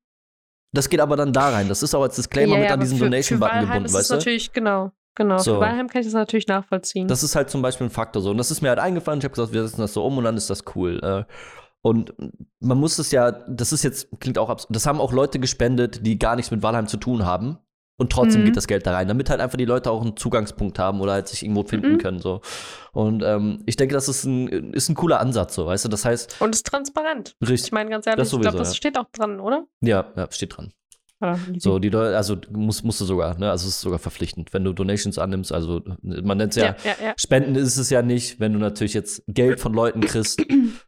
S2: Das geht aber dann da rein. Das ist auch als Disclaimer ja, mit an diesen Donation-Button gebunden, weißt du?
S1: natürlich, genau. Genau, so. für Valheim kann ich das natürlich nachvollziehen.
S2: Das ist halt zum Beispiel ein Faktor so. Und das ist mir halt eingefallen. Ich habe gesagt, wir setzen das so um und dann ist das cool. Und man muss es ja, das ist jetzt, klingt auch absurd, das haben auch Leute gespendet, die gar nichts mit Valheim zu tun haben. Und trotzdem mhm. geht das Geld da rein, damit halt einfach die Leute auch einen Zugangspunkt haben oder halt sich irgendwo finden mhm. können. So. Und ähm, ich denke, das ist ein, ist ein cooler Ansatz, so, weißt du? Das heißt.
S1: Und es ist transparent. Richtig. Ich meine, ganz ehrlich, sowieso, ich glaube, das ja. steht auch dran, oder?
S2: Ja, ja, steht dran. So, die Leute, also musst, musst du sogar, ne? Also es ist sogar verpflichtend, wenn du Donations annimmst, also man nennt es ja, ja, ja, ja, Spenden ist es ja nicht, wenn du natürlich jetzt Geld von Leuten kriegst,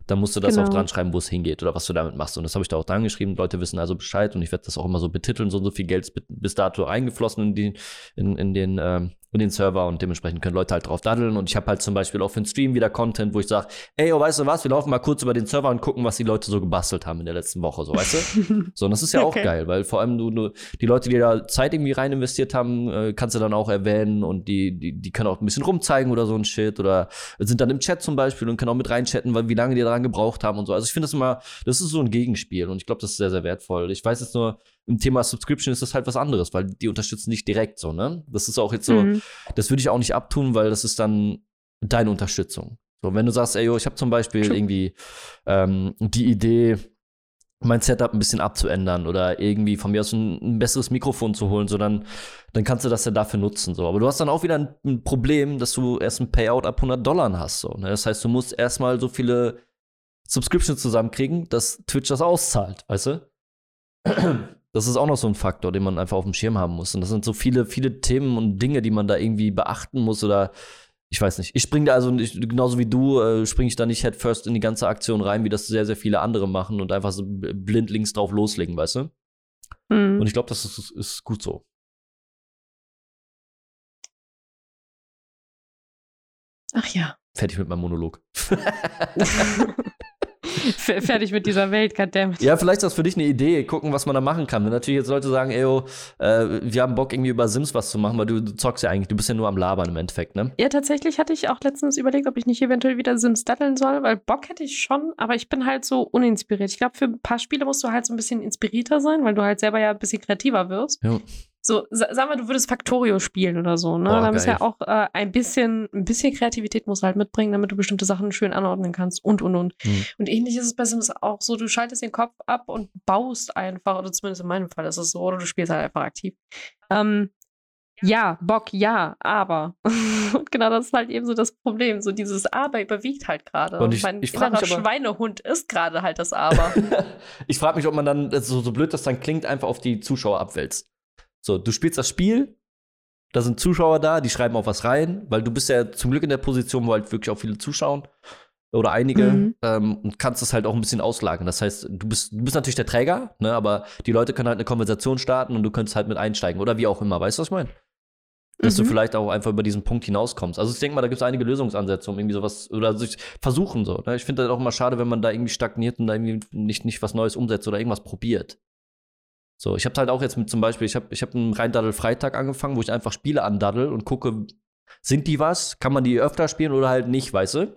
S2: dann musst du das
S1: Genau.
S2: auch dran schreiben, wo es hingeht oder was du damit machst. Und das habe ich da auch dran geschrieben. Leute wissen also Bescheid und ich werde das auch immer so betiteln. So und so viel Geld ist bis- dato eingeflossen in, die, in, in, den, ähm, in den Server und dementsprechend können Leute halt drauf daddeln. Und ich habe halt zum Beispiel auch für den Stream wieder Content, wo ich sage, ey, oh, weißt du was, wir laufen mal kurz über den Server und gucken, was die Leute so gebastelt haben in der letzten Woche, so, weißt du? So, und das ist ja auch
S1: Okay.
S2: geil, weil vor allem du, du die Leute, die da Zeit irgendwie rein investiert haben, äh, kannst du dann auch erwähnen und die, die, die können auch ein bisschen rumzeigen oder so ein Shit oder sind dann im Chat zum Beispiel und können auch mit reinchatten, weil wie lange die daran gebraucht haben und so. Also ich finde das immer, das ist so ein Gegenspiel und ich glaube, das ist sehr, sehr wertvoll. Ich weiß jetzt nur, im Thema Subscription ist das halt was anderes, weil die unterstützen dich direkt so, ne? Das ist auch jetzt so,
S1: Mhm.
S2: das würde ich auch nicht abtun, weil das ist dann deine Unterstützung. So, wenn du sagst, ey, yo, ich habe zum Beispiel
S1: True.
S2: irgendwie ähm, die Idee, mein Setup ein bisschen abzuändern oder irgendwie von mir aus ein, ein besseres Mikrofon zu holen, so dann, dann kannst du das ja dafür nutzen. So. Aber du hast dann auch wieder ein, ein Problem, dass du erst ein Payout ab 100 Dollar hast. So, ne? Das heißt, du musst erstmal so viele Subscriptions zusammenkriegen, dass Twitch das auszahlt, weißt du? Das ist auch noch so ein Faktor, den man einfach auf dem Schirm haben muss. Und das sind so viele, viele Themen und Dinge, die man da irgendwie beachten muss oder ich weiß nicht. Ich springe da also nicht, genauso wie du, äh, springe ich da nicht head first in die ganze Aktion rein, wie das sehr, sehr viele andere machen und einfach so blind links drauf loslegen, weißt du?
S1: Mhm.
S2: Und ich glaube, das ist, ist gut so.
S1: Ach ja.
S2: Fertig mit meinem Monolog.
S1: Fertig mit dieser Welt, goddammit.
S2: ja, vielleicht ist das für dich eine Idee, gucken, was man da machen kann. Wenn natürlich jetzt Leute sagen, ey, yo, äh, wir haben Bock, irgendwie über Sims was zu machen, weil du, du zockst ja eigentlich, du bist ja nur am Labern im Endeffekt, ne?
S1: Ja, tatsächlich hatte ich auch letztens überlegt, ob ich nicht eventuell wieder Sims daddeln soll, weil Bock hätte ich schon, aber ich bin halt so uninspiriert. Ich glaube, für ein paar Spiele musst du halt so ein bisschen inspirierter sein, weil du halt selber ja ein bisschen kreativer wirst.
S2: Ja.
S1: So, sa sag mal, du würdest Factorio spielen oder so, ne?
S2: Boah,
S1: da
S2: geil.
S1: ja auch äh, ein bisschen, ein bisschen Kreativität musst du halt mitbringen, damit du bestimmte Sachen schön anordnen kannst und und und.
S2: Mhm.
S1: Und ähnlich ist es bei Sims auch so, du schaltest den Kopf ab und baust einfach, oder zumindest in meinem Fall ist es so, oder du spielst halt einfach aktiv. Ähm, ja, Bock, ja, aber. und genau das ist halt eben so das Problem. So dieses Aber überwiegt halt gerade.
S2: Und ich-
S1: mein
S2: ich
S1: innerer
S2: mich
S1: Schweinehund ist gerade halt das Aber.
S2: ich frage mich, ob man dann, so, so blöd das dann klingt, einfach auf die Zuschauer abwälzt. So, du spielst das Spiel, da sind Zuschauer da, die schreiben auch was rein, weil du bist ja zum Glück in der Position, wo halt wirklich auch viele zuschauen. Oder einige
S1: Mhm.
S2: ähm, und kannst das halt auch ein bisschen auslagern. Das heißt, du bist, du bist natürlich der Träger, ne, aber die Leute können halt eine Konversation starten und du könntest halt mit einsteigen oder wie auch immer. Weißt du, was ich meine? Dass du
S1: Mhm.
S2: vielleicht auch einfach über diesen Punkt hinauskommst. Also ich denke mal, da gibt es einige Lösungsansätze, um irgendwie sowas oder sich versuchen so. Ne? Ich finde das auch immer schade, wenn man da irgendwie stagniert und da irgendwie nicht, nicht was Neues umsetzt oder irgendwas probiert. So, ich habe halt auch jetzt mit zum Beispiel, ich habe ich hab einen Reindaddel-Freitag angefangen, wo ich einfach Spiele andaddel und gucke, sind die was? Kann man die öfter spielen oder halt nicht, weißt du?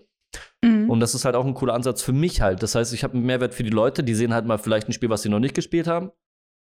S1: Mhm.
S2: Und das ist halt auch ein cooler Ansatz für mich halt. Das heißt, ich habe einen Mehrwert für die Leute, die sehen halt mal vielleicht ein Spiel, was sie noch nicht gespielt haben.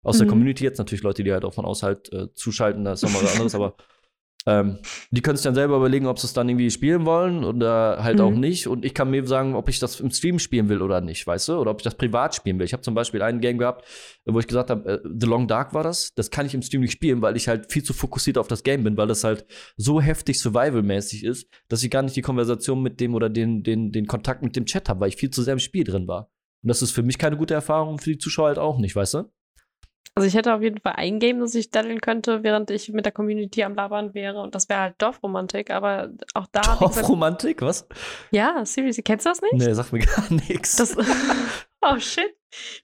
S2: Aus der
S1: Mhm.
S2: Community jetzt natürlich Leute, die halt auch von außerhalb äh, zuschalten, das ist nochmal was anderes, aber ähm, die können sich dann selber überlegen, ob sie es dann irgendwie spielen wollen oder halt
S1: Mhm.
S2: auch nicht. Und ich kann mir sagen, ob ich das im Stream spielen will oder nicht, weißt du? Oder ob ich das privat spielen will. Ich habe zum Beispiel ein Game gehabt, wo ich gesagt habe, äh, The Long Dark war das. Das kann ich im Stream nicht spielen, weil ich halt viel zu fokussiert auf das Game bin, weil das halt so heftig survival-mäßig ist, dass ich gar nicht die Konversation mit dem oder den, den, den Kontakt mit dem Chat habe, weil ich viel zu sehr im Spiel drin war. Und das ist für mich keine gute Erfahrung, für die Zuschauer halt auch nicht, weißt du?
S1: Also ich hätte auf jeden Fall ein Game, das ich daddeln könnte, während ich mit der Community am Labern wäre. Und das wäre halt Dorfromantik. Aber auch da.
S2: Dorfromantik, was?
S1: ja, seriously, kennst du das nicht?
S2: Nee, sagt mir gar nichts.
S1: Oh shit.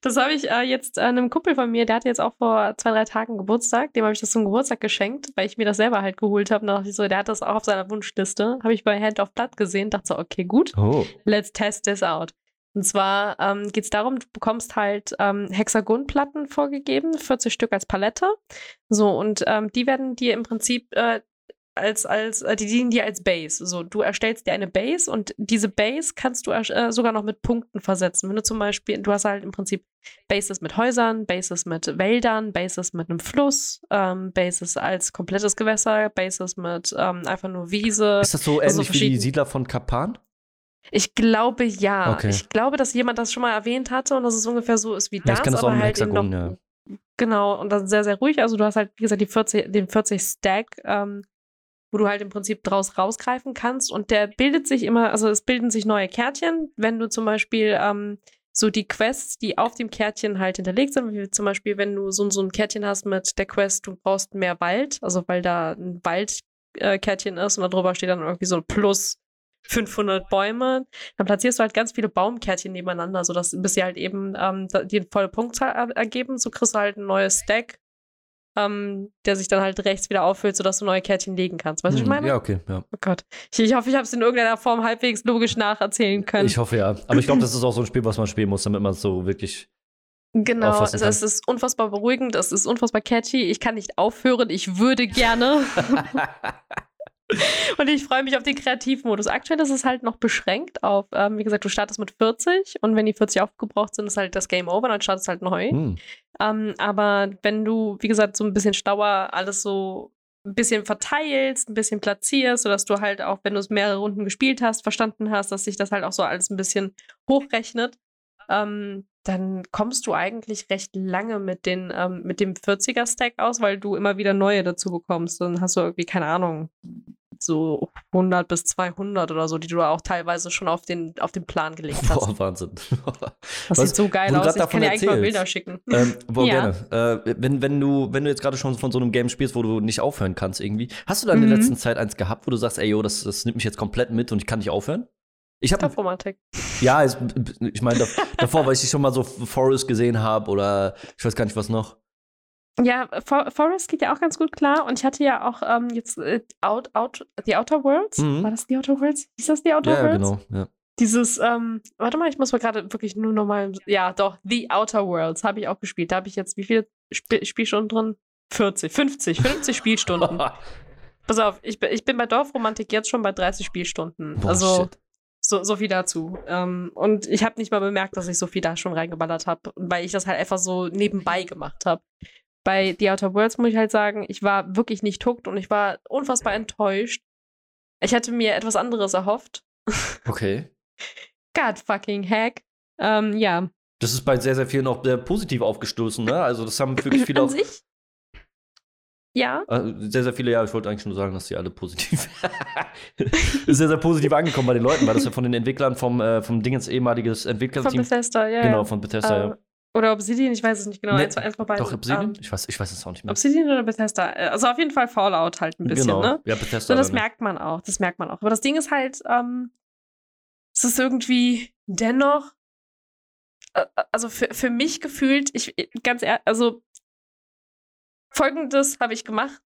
S1: Das habe ich äh, jetzt äh, einem Kumpel von mir, der hatte jetzt auch vor zwei, drei Tagen Geburtstag. Dem habe ich das zum Geburtstag geschenkt, weil ich mir das selber halt geholt habe. Und da dachte ich so, der hat das auch auf seiner Wunschliste. Habe ich bei Hand of Blood gesehen, dachte so, okay, gut,
S2: oh.
S1: let's test this out. Und zwar ähm, geht es darum, du bekommst halt ähm, Hexagonplatten vorgegeben, 40 Stück als Palette. So, und ähm, die werden dir im Prinzip äh, als, als, äh, die dienen dir als Base. So, du erstellst dir eine Base und diese Base kannst du äh, sogar noch mit Punkten versetzen. Wenn du zum Beispiel, du hast halt im Prinzip Bases mit Häusern, Bases mit Wäldern, Bases mit einem Fluss, ähm, Bases als komplettes Gewässer, Bases mit ähm, einfach nur Wiese.
S2: Ist das so
S1: Also
S2: ähnlich wie die Siedler von Kapan?
S1: Ich glaube ja.
S2: Okay.
S1: Ich glaube, dass jemand das schon mal erwähnt hatte und dass es ungefähr so ist wie
S2: Ja,
S1: das,
S2: kenn das
S1: aber halt
S2: Hexagon,
S1: noch,
S2: ja.
S1: Genau, und dann sehr, sehr ruhig. Also du hast halt, wie gesagt, die 40, den 40 Stack, ähm, wo du halt im Prinzip draus rausgreifen kannst. Und der bildet sich immer, also es bilden sich neue Kärtchen, wenn du zum Beispiel ähm, so die Quests, die auf dem Kärtchen halt hinterlegt sind, wie zum Beispiel, wenn du so, so ein Kärtchen hast mit der Quest, du brauchst mehr Wald, also weil da ein Waldkärtchen äh, ist und darüber steht dann irgendwie so ein Plus 500 Bäume. Dann platzierst du halt ganz viele Baumkärtchen nebeneinander, sodass bis sie halt eben ähm, die volle Punktzahl ergeben. So kriegst du halt ein neues Stack, ähm, der sich dann halt rechts wieder auffüllt, sodass du neue Kärtchen legen kannst. Weißt du, was ich
S2: Hm,
S1: meine?
S2: Ja, okay, ja.
S1: Oh Gott. Ich, ich hoffe, ich habe es in irgendeiner Form halbwegs logisch nacherzählen können.
S2: Ich hoffe ja. Aber ich glaube, das ist auch so ein Spiel, was man spielen muss, damit man es so wirklich.
S1: Genau, also es ist unfassbar beruhigend, es ist unfassbar catchy. Ich kann nicht aufhören, ich würde gerne. und ich freue mich auf den Kreativmodus. Aktuell ist es halt noch beschränkt auf, ähm, wie gesagt, du startest mit 40 und wenn die 40 aufgebraucht sind, ist halt das Game over, dann startest du halt neu.
S2: Hm.
S1: Ähm, aber wenn du, wie gesagt, so ein bisschen stauer alles so ein bisschen verteilst, ein bisschen platzierst, sodass du halt auch, wenn du es mehrere Runden gespielt hast, verstanden hast, dass sich das halt auch so alles ein bisschen hochrechnet, ähm, dann kommst du eigentlich recht lange mit, den, ähm, mit dem 40er-Stack aus, weil du immer wieder neue dazu bekommst. Dann hast du irgendwie, keine Ahnung, so 100 bis 200 oder so, die du auch teilweise schon auf den, auf den Plan gelegt hast.
S2: Boah, Wahnsinn.
S1: das
S2: was-
S1: sieht so geil aus. Ich kann dir eigentlich mal. Bilder schicken.
S2: ähm, wo
S1: Ja.
S2: gerne. Äh, wenn, wenn, du, wenn du jetzt gerade schon von so einem Game spielst, wo du nicht aufhören kannst irgendwie, hast du da in der
S1: Mhm.
S2: letzten Zeit eins gehabt, wo du sagst, ey, yo, das, das nimmt mich jetzt komplett mit und ich kann nicht aufhören? Ich habe
S1: Top-Romantik.
S2: ja, es, ich meine davor, weil ich schon mal so Forest gesehen habe oder ich weiß gar nicht was noch.
S1: Ja, For Forest geht ja auch ganz gut klar. Und ich hatte ja auch ähm, jetzt äh, Out, Out, The Outer Worlds.
S2: Mhm.
S1: War das The Outer Worlds? Ist das The Outer
S2: Ja,
S1: Worlds?
S2: genau. Ja.
S1: Dieses, ähm, warte mal, ich muss mal gerade wirklich nur nochmal. Ja, doch, The Outer Worlds habe ich auch gespielt. Da habe ich jetzt wie viele Sp Spielstunden drin? 40, 50, 50 Spielstunden. Pass auf, ich, bin- ich bin bei Dorfromantik jetzt schon bei 30 Spielstunden.
S2: Boah,
S1: also
S2: shit.
S1: so, so viel dazu. Ähm, und ich habe nicht mal bemerkt, dass ich so viel da schon reingeballert habe, weil ich das halt einfach so nebenbei gemacht habe. Bei The Outer Worlds muss ich halt sagen, ich war wirklich nicht hooked und ich war unfassbar enttäuscht. Ich hatte mir etwas anderes erhofft.
S2: Okay.
S1: God fucking heck. Ähm, ja.
S2: Das ist bei sehr, sehr vielen auch sehr positiv aufgestoßen, ne? Also, das haben wirklich viele
S1: An
S2: auch.
S1: sich? Ja.
S2: Äh, Sehr, sehr viele, ja, ich wollte eigentlich nur sagen, dass die alle positiv. ist sehr, sehr positiv angekommen bei den Leuten, weil das ja von den Entwicklern vom, äh, vom Dingens ehemaliges
S1: Von
S2: Entwicklerteam.
S1: Bethesda, ja.
S2: Genau, von Bethesda,
S1: Äh,
S2: ja.
S1: Oder Obsidian, ich weiß es nicht genau.
S2: Nee,
S1: eins, eins von beiden.
S2: Doch, Obsidian?
S1: Ähm,
S2: ich, weiß, ich weiß es auch nicht mehr.
S1: Obsidian oder Bethesda? Äh, Also auf jeden Fall Fallout halt ein bisschen,
S2: genau.
S1: ne?
S2: Ja, Bethesda.
S1: So, das merkt man auch, das merkt man auch. Aber das Ding ist halt, ähm, es ist irgendwie dennoch, äh, also für, für mich gefühlt, ich, ganz ehrlich, also folgendes habe ich gemacht.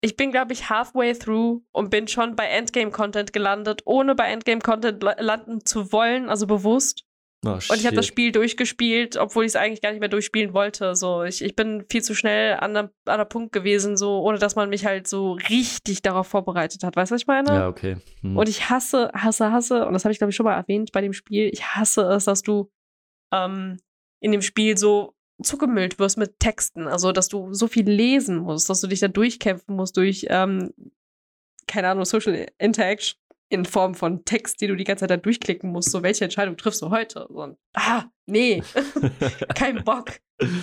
S1: Ich bin, glaube ich, halfway through und bin schon bei Endgame-Content gelandet, ohne bei Endgame-Content la- landen zu wollen, also bewusst.
S2: Oh,
S1: Und ich habe das. Spiel durchgespielt, obwohl ich es eigentlich gar nicht mehr durchspielen wollte. So, ich, ich bin viel zu schnell an der, an der Punkt gewesen, so, ohne dass man mich halt so richtig darauf vorbereitet hat. Weißt du, was ich meine?
S2: Ja, okay. Hm.
S1: Und ich hasse, hasse, hasse, und das habe ich, glaube ich, schon mal erwähnt bei dem Spiel, ich hasse es, dass du ähm, in dem Spiel so zugemüllt wirst mit Texten. Also, dass du so viel lesen musst, dass du dich da durchkämpfen musst durch, ähm, keine Ahnung, Social Interaction in Form von Text, die du die ganze Zeit da durchklicken musst. So, welche Entscheidung triffst du heute? So, ah, nee, kein Bock.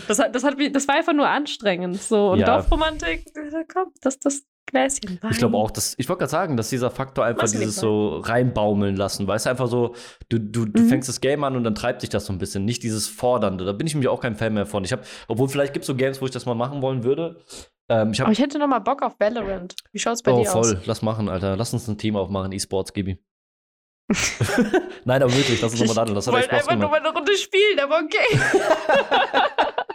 S1: Das, hat, das, hat, das war einfach nur anstrengend. So, und
S2: Ja.
S1: Dorfromantik, da kommt das, das Gläschen Wein.
S2: Ich glaube auch, dass, ich wollte gerade sagen, dass dieser Faktor einfach dieses so reinbaumeln lassen, weißt du, einfach so, du, du, du
S1: Mhm.
S2: fängst das Game an und dann treibt sich das so ein bisschen, nicht dieses Fordernde. Da bin ich nämlich auch kein Fan mehr von. Ich habe, obwohl vielleicht gibt es so Games, wo ich das mal machen wollen würde. Ähm, ich
S1: Aber
S2: habe,
S1: ich hätte noch mal Bock auf Valorant. Wie schaut's bei
S2: oh
S1: dir
S2: voll,
S1: aus?
S2: lass machen, Alter. Lass uns ein Team aufmachen, E-Sports, Gibi. Nein, aber wirklich, lass uns
S1: Ich
S2: nochmal da, das hat echt
S1: wollte
S2: Spaß
S1: einfach nur
S2: gemacht.
S1: mal eine Runde spielen, aber okay.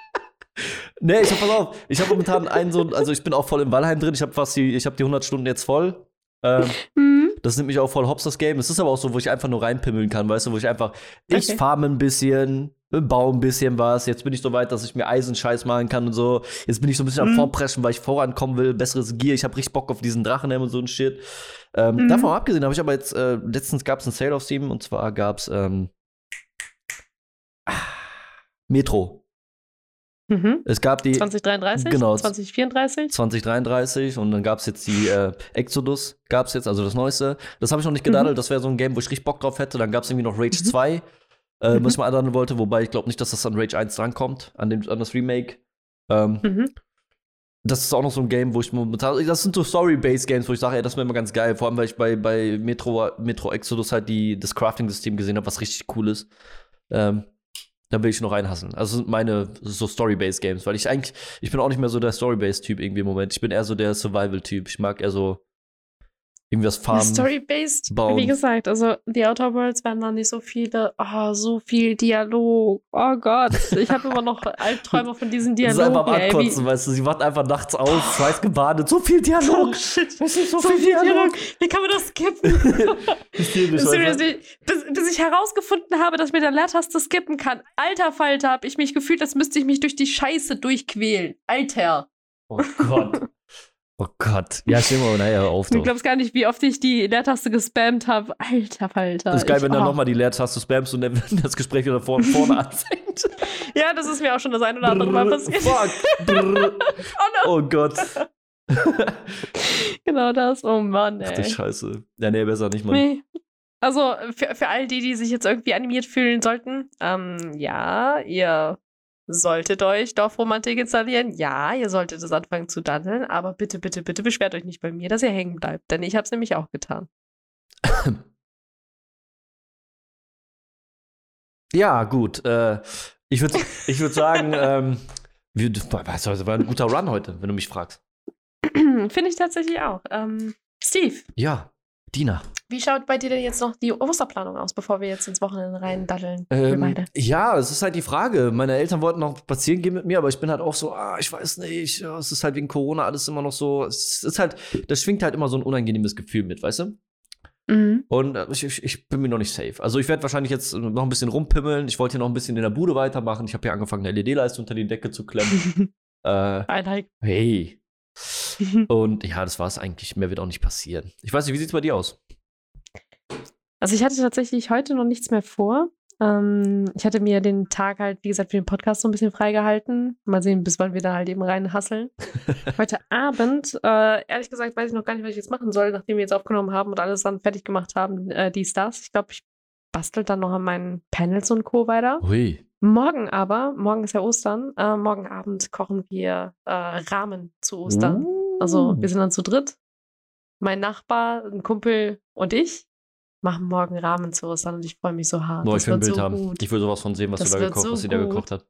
S2: Nee, ich hab, pass auf, ich habe momentan einen so, also ich bin auch voll im Valheim drin, ich habe fast die, ich habe die 100 Stunden jetzt voll. Ähm,
S1: Mhm.
S2: Das nimmt mich auch voll hops, das Game. Es ist aber auch so, wo ich einfach nur reinpimmeln kann, weißt du, wo ich einfach, ich
S1: Okay.
S2: farme ein bisschen, baue ein bisschen was. Jetzt bin ich so weit, dass ich mir Eisenscheiß machen kann und so. Jetzt bin ich so ein bisschen am
S1: Mhm.
S2: Vorpreschen, weil ich vorankommen will, besseres Gear. Ich habe richtig Bock auf diesen Drachenhelm und so ein Shit. Ähm,
S1: Mhm.
S2: Davon abgesehen habe ich aber jetzt, äh, letztens gab es ein Sale auf Steam und zwar gab es ähm, ah, Metro.
S1: Mhm.
S2: Es gab die
S1: 2033?
S2: Genau.
S1: 2034?
S2: 2033 und dann gab es jetzt die äh, Exodus, gab es jetzt, also das Neueste. Das habe ich noch nicht gedaddelt, das wäre so ein Game, wo ich richtig Bock drauf hätte. Dann gab es irgendwie noch Rage
S1: Mhm.
S2: 2, äh,
S1: Mhm.
S2: was ich mal anladen wollte, wobei ich glaube nicht, dass das an Rage 1 drankommt, an, dem, an das Remake. Ähm,
S1: Mhm.
S2: das ist auch noch so ein Game, wo ich momentan. Das sind so Story-Based Games, wo ich sage, ey, das wäre immer ganz geil. Vor allem, weil ich bei, bei Metro, Metro Exodus halt die, das Crafting-System gesehen habe, was richtig cool ist. Ähm, da will ich noch reinhassen. Also sind meine so Story-Based Games, weil ich eigentlich, ich bin auch nicht mehr so der Story-Based-Typ irgendwie im Moment. Ich bin eher so der Survival-Typ. Ich mag eher so irgendwas farmen.
S1: Story-based, wie gesagt, also die Outer Worlds werden da nicht so viele, oh, so viel Dialog. Oh Gott, ich habe immer noch Albträume von diesen
S2: Das ist einfach
S1: Dialogen.
S2: am Ankotzen, weißt du. Sie wacht einfach nachts auf, schweißgebadet. So viel Dialog.
S1: Oh shit,
S2: Das ist so,
S1: so
S2: viel
S1: viel
S2: Dialog.
S1: Dialog. Wie kann man das skippen? Seriously, bis, bis ich herausgefunden habe, dass ich mit der Leertaste skippen kann. Alter Falter, habe ich mich gefühlt, als müsste ich mich durch die Scheiße durchquälen. Alter.
S2: Oh Gott. Oh Gott. Ja, stell mal, naja, auf
S1: Du glaubst gar nicht, wie oft ich die Leertaste gespammt habe. Alter Falter.
S2: Das ist geil,
S1: ich,
S2: wenn dann
S1: oh.
S2: nochmal die Leertaste spammst und dann das Gespräch wieder vorne, vorne anfängt.
S1: Ja, das ist mir auch schon das ein oder andere Mal passiert.
S2: Fuck. Brrr. Oh Gott.
S1: Genau das. Oh Mann,
S2: Ach du
S1: ey.
S2: Scheiße. Ja, nee, besser nicht, Mann.
S1: Nee. Also, für, für all die, die sich jetzt irgendwie animiert fühlen sollten, ähm, ja, ihr solltet euch Dorfromantik installieren. Ja, ihr solltet es anfangen zu daddeln, aber bitte, bitte, bitte beschwert euch nicht bei mir, dass ihr hängen bleibt, denn ich habe es nämlich auch getan.
S2: Ja, gut. Äh, ich würde ich würd sagen, ähm, wir, das war ein guter Run heute, wenn du mich fragst.
S1: Finde ich tatsächlich auch. Ähm, Steve,
S2: Ja, Dina.
S1: wie schaut bei dir denn jetzt noch die Osterplanung aus, bevor wir jetzt ins Wochenende rein daddeln?
S2: Ähm, ja, es ist halt die Frage. Meine Eltern wollten noch spazieren gehen mit mir, aber ich bin halt auch so, ah, ich weiß nicht, ja, es ist halt wegen Corona alles immer noch so, es ist halt, das schwingt halt immer so ein unangenehmes Gefühl mit, weißt du?
S1: Mhm.
S2: Und äh, ich, ich, ich bin mir noch nicht safe. Also ich werde wahrscheinlich jetzt noch ein bisschen rumpimmeln. Ich wollte hier noch ein bisschen in der Bude weitermachen. Ich habe hier angefangen, eine LED-Leiste unter die Decke zu klemmen. äh,
S1: like.
S2: hey. Und ja, das war es eigentlich. Mehr wird auch nicht passieren. Ich weiß nicht, wie sieht's bei dir aus?
S1: Also ich hatte tatsächlich heute noch nichts mehr vor. Ähm, ich hatte mir den Tag halt, wie gesagt, für den Podcast so ein bisschen freigehalten. Mal sehen, bis wann wir da halt eben rein hasseln. heute Abend, äh, ehrlich gesagt, weiß ich noch gar nicht, was ich jetzt machen soll, nachdem wir jetzt aufgenommen haben und alles dann fertig gemacht haben, äh, die Stars. Ich glaube, ich bastel dann noch an meinen Panels und Co. weiter.
S2: Hui.
S1: Morgen aber, morgen ist ja Ostern, äh, morgen Abend kochen wir äh, Ramen zu Ostern. Also wir sind dann zu dritt. Mein Nachbar, ein Kumpel und ich machen morgen Ramen zu Ostern und ich freue mich so hart.
S2: Boah,
S1: das
S2: ich will ein Bild
S1: so
S2: haben.
S1: gut.
S2: Ich will sowas von sehen, was
S1: Das
S2: du da gekocht,
S1: so
S2: was sie da gekocht hat.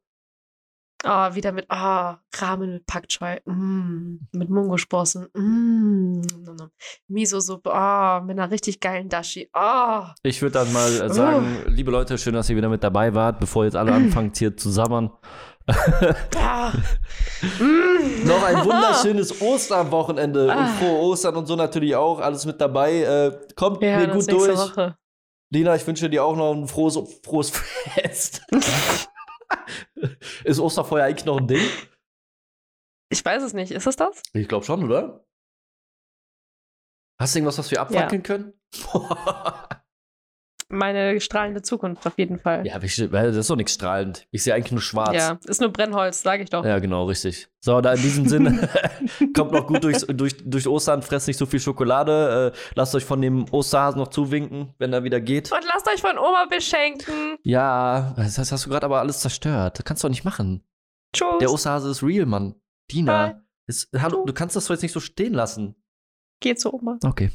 S1: Oh, wieder mit oh, Ramen mit Pak Choi, mm, mit Mungosprossen, mm. Miso-Suppe, oh, mit einer richtig geilen Dashi. Oh,
S2: Ich würde dann mal äh, sagen, liebe Leute, schön, dass ihr wieder mit dabei wart, bevor jetzt alle anfangen hier zu sabbern.
S1: Ah, mm.
S2: Noch ein wunderschönes Osterwochenende und
S1: Ah.
S2: frohe Ostern und so natürlich auch. Alles mit dabei. Äh, kommt
S1: Ja,
S2: mir gut durch.
S1: Woche.
S2: Lina, ich wünsche dir auch noch ein frohes, frohes Fest. Ist Osterfeuer eigentlich noch ein Ding?
S1: Ich weiß es nicht. Ist es das?
S2: Ich glaube schon, oder? Hast du irgendwas, was wir abwackeln können?
S1: Meine strahlende Zukunft auf jeden Fall.
S2: ja, ich- das ist doch nichts strahlend. Ich sehe eigentlich nur schwarz.
S1: Ja, ist nur Brennholz, sage ich doch.
S2: Ja, genau, richtig. So, da in diesem Sinne, kommt noch gut durch, durch, durch Ostern, fresst nicht so viel Schokolade. Äh, lasst euch von dem Osterhasen noch zuwinken, wenn er wieder geht.
S1: Und lasst euch von Oma beschenken.
S2: Ja, das hast du gerade aber alles zerstört. Das kannst du doch nicht machen.
S1: Tschüss.
S2: Der Osterhase ist real, Mann. Dina. Ist, hallo, du kannst das doch jetzt nicht so stehen lassen.
S1: Geh zu Oma.
S2: Okay.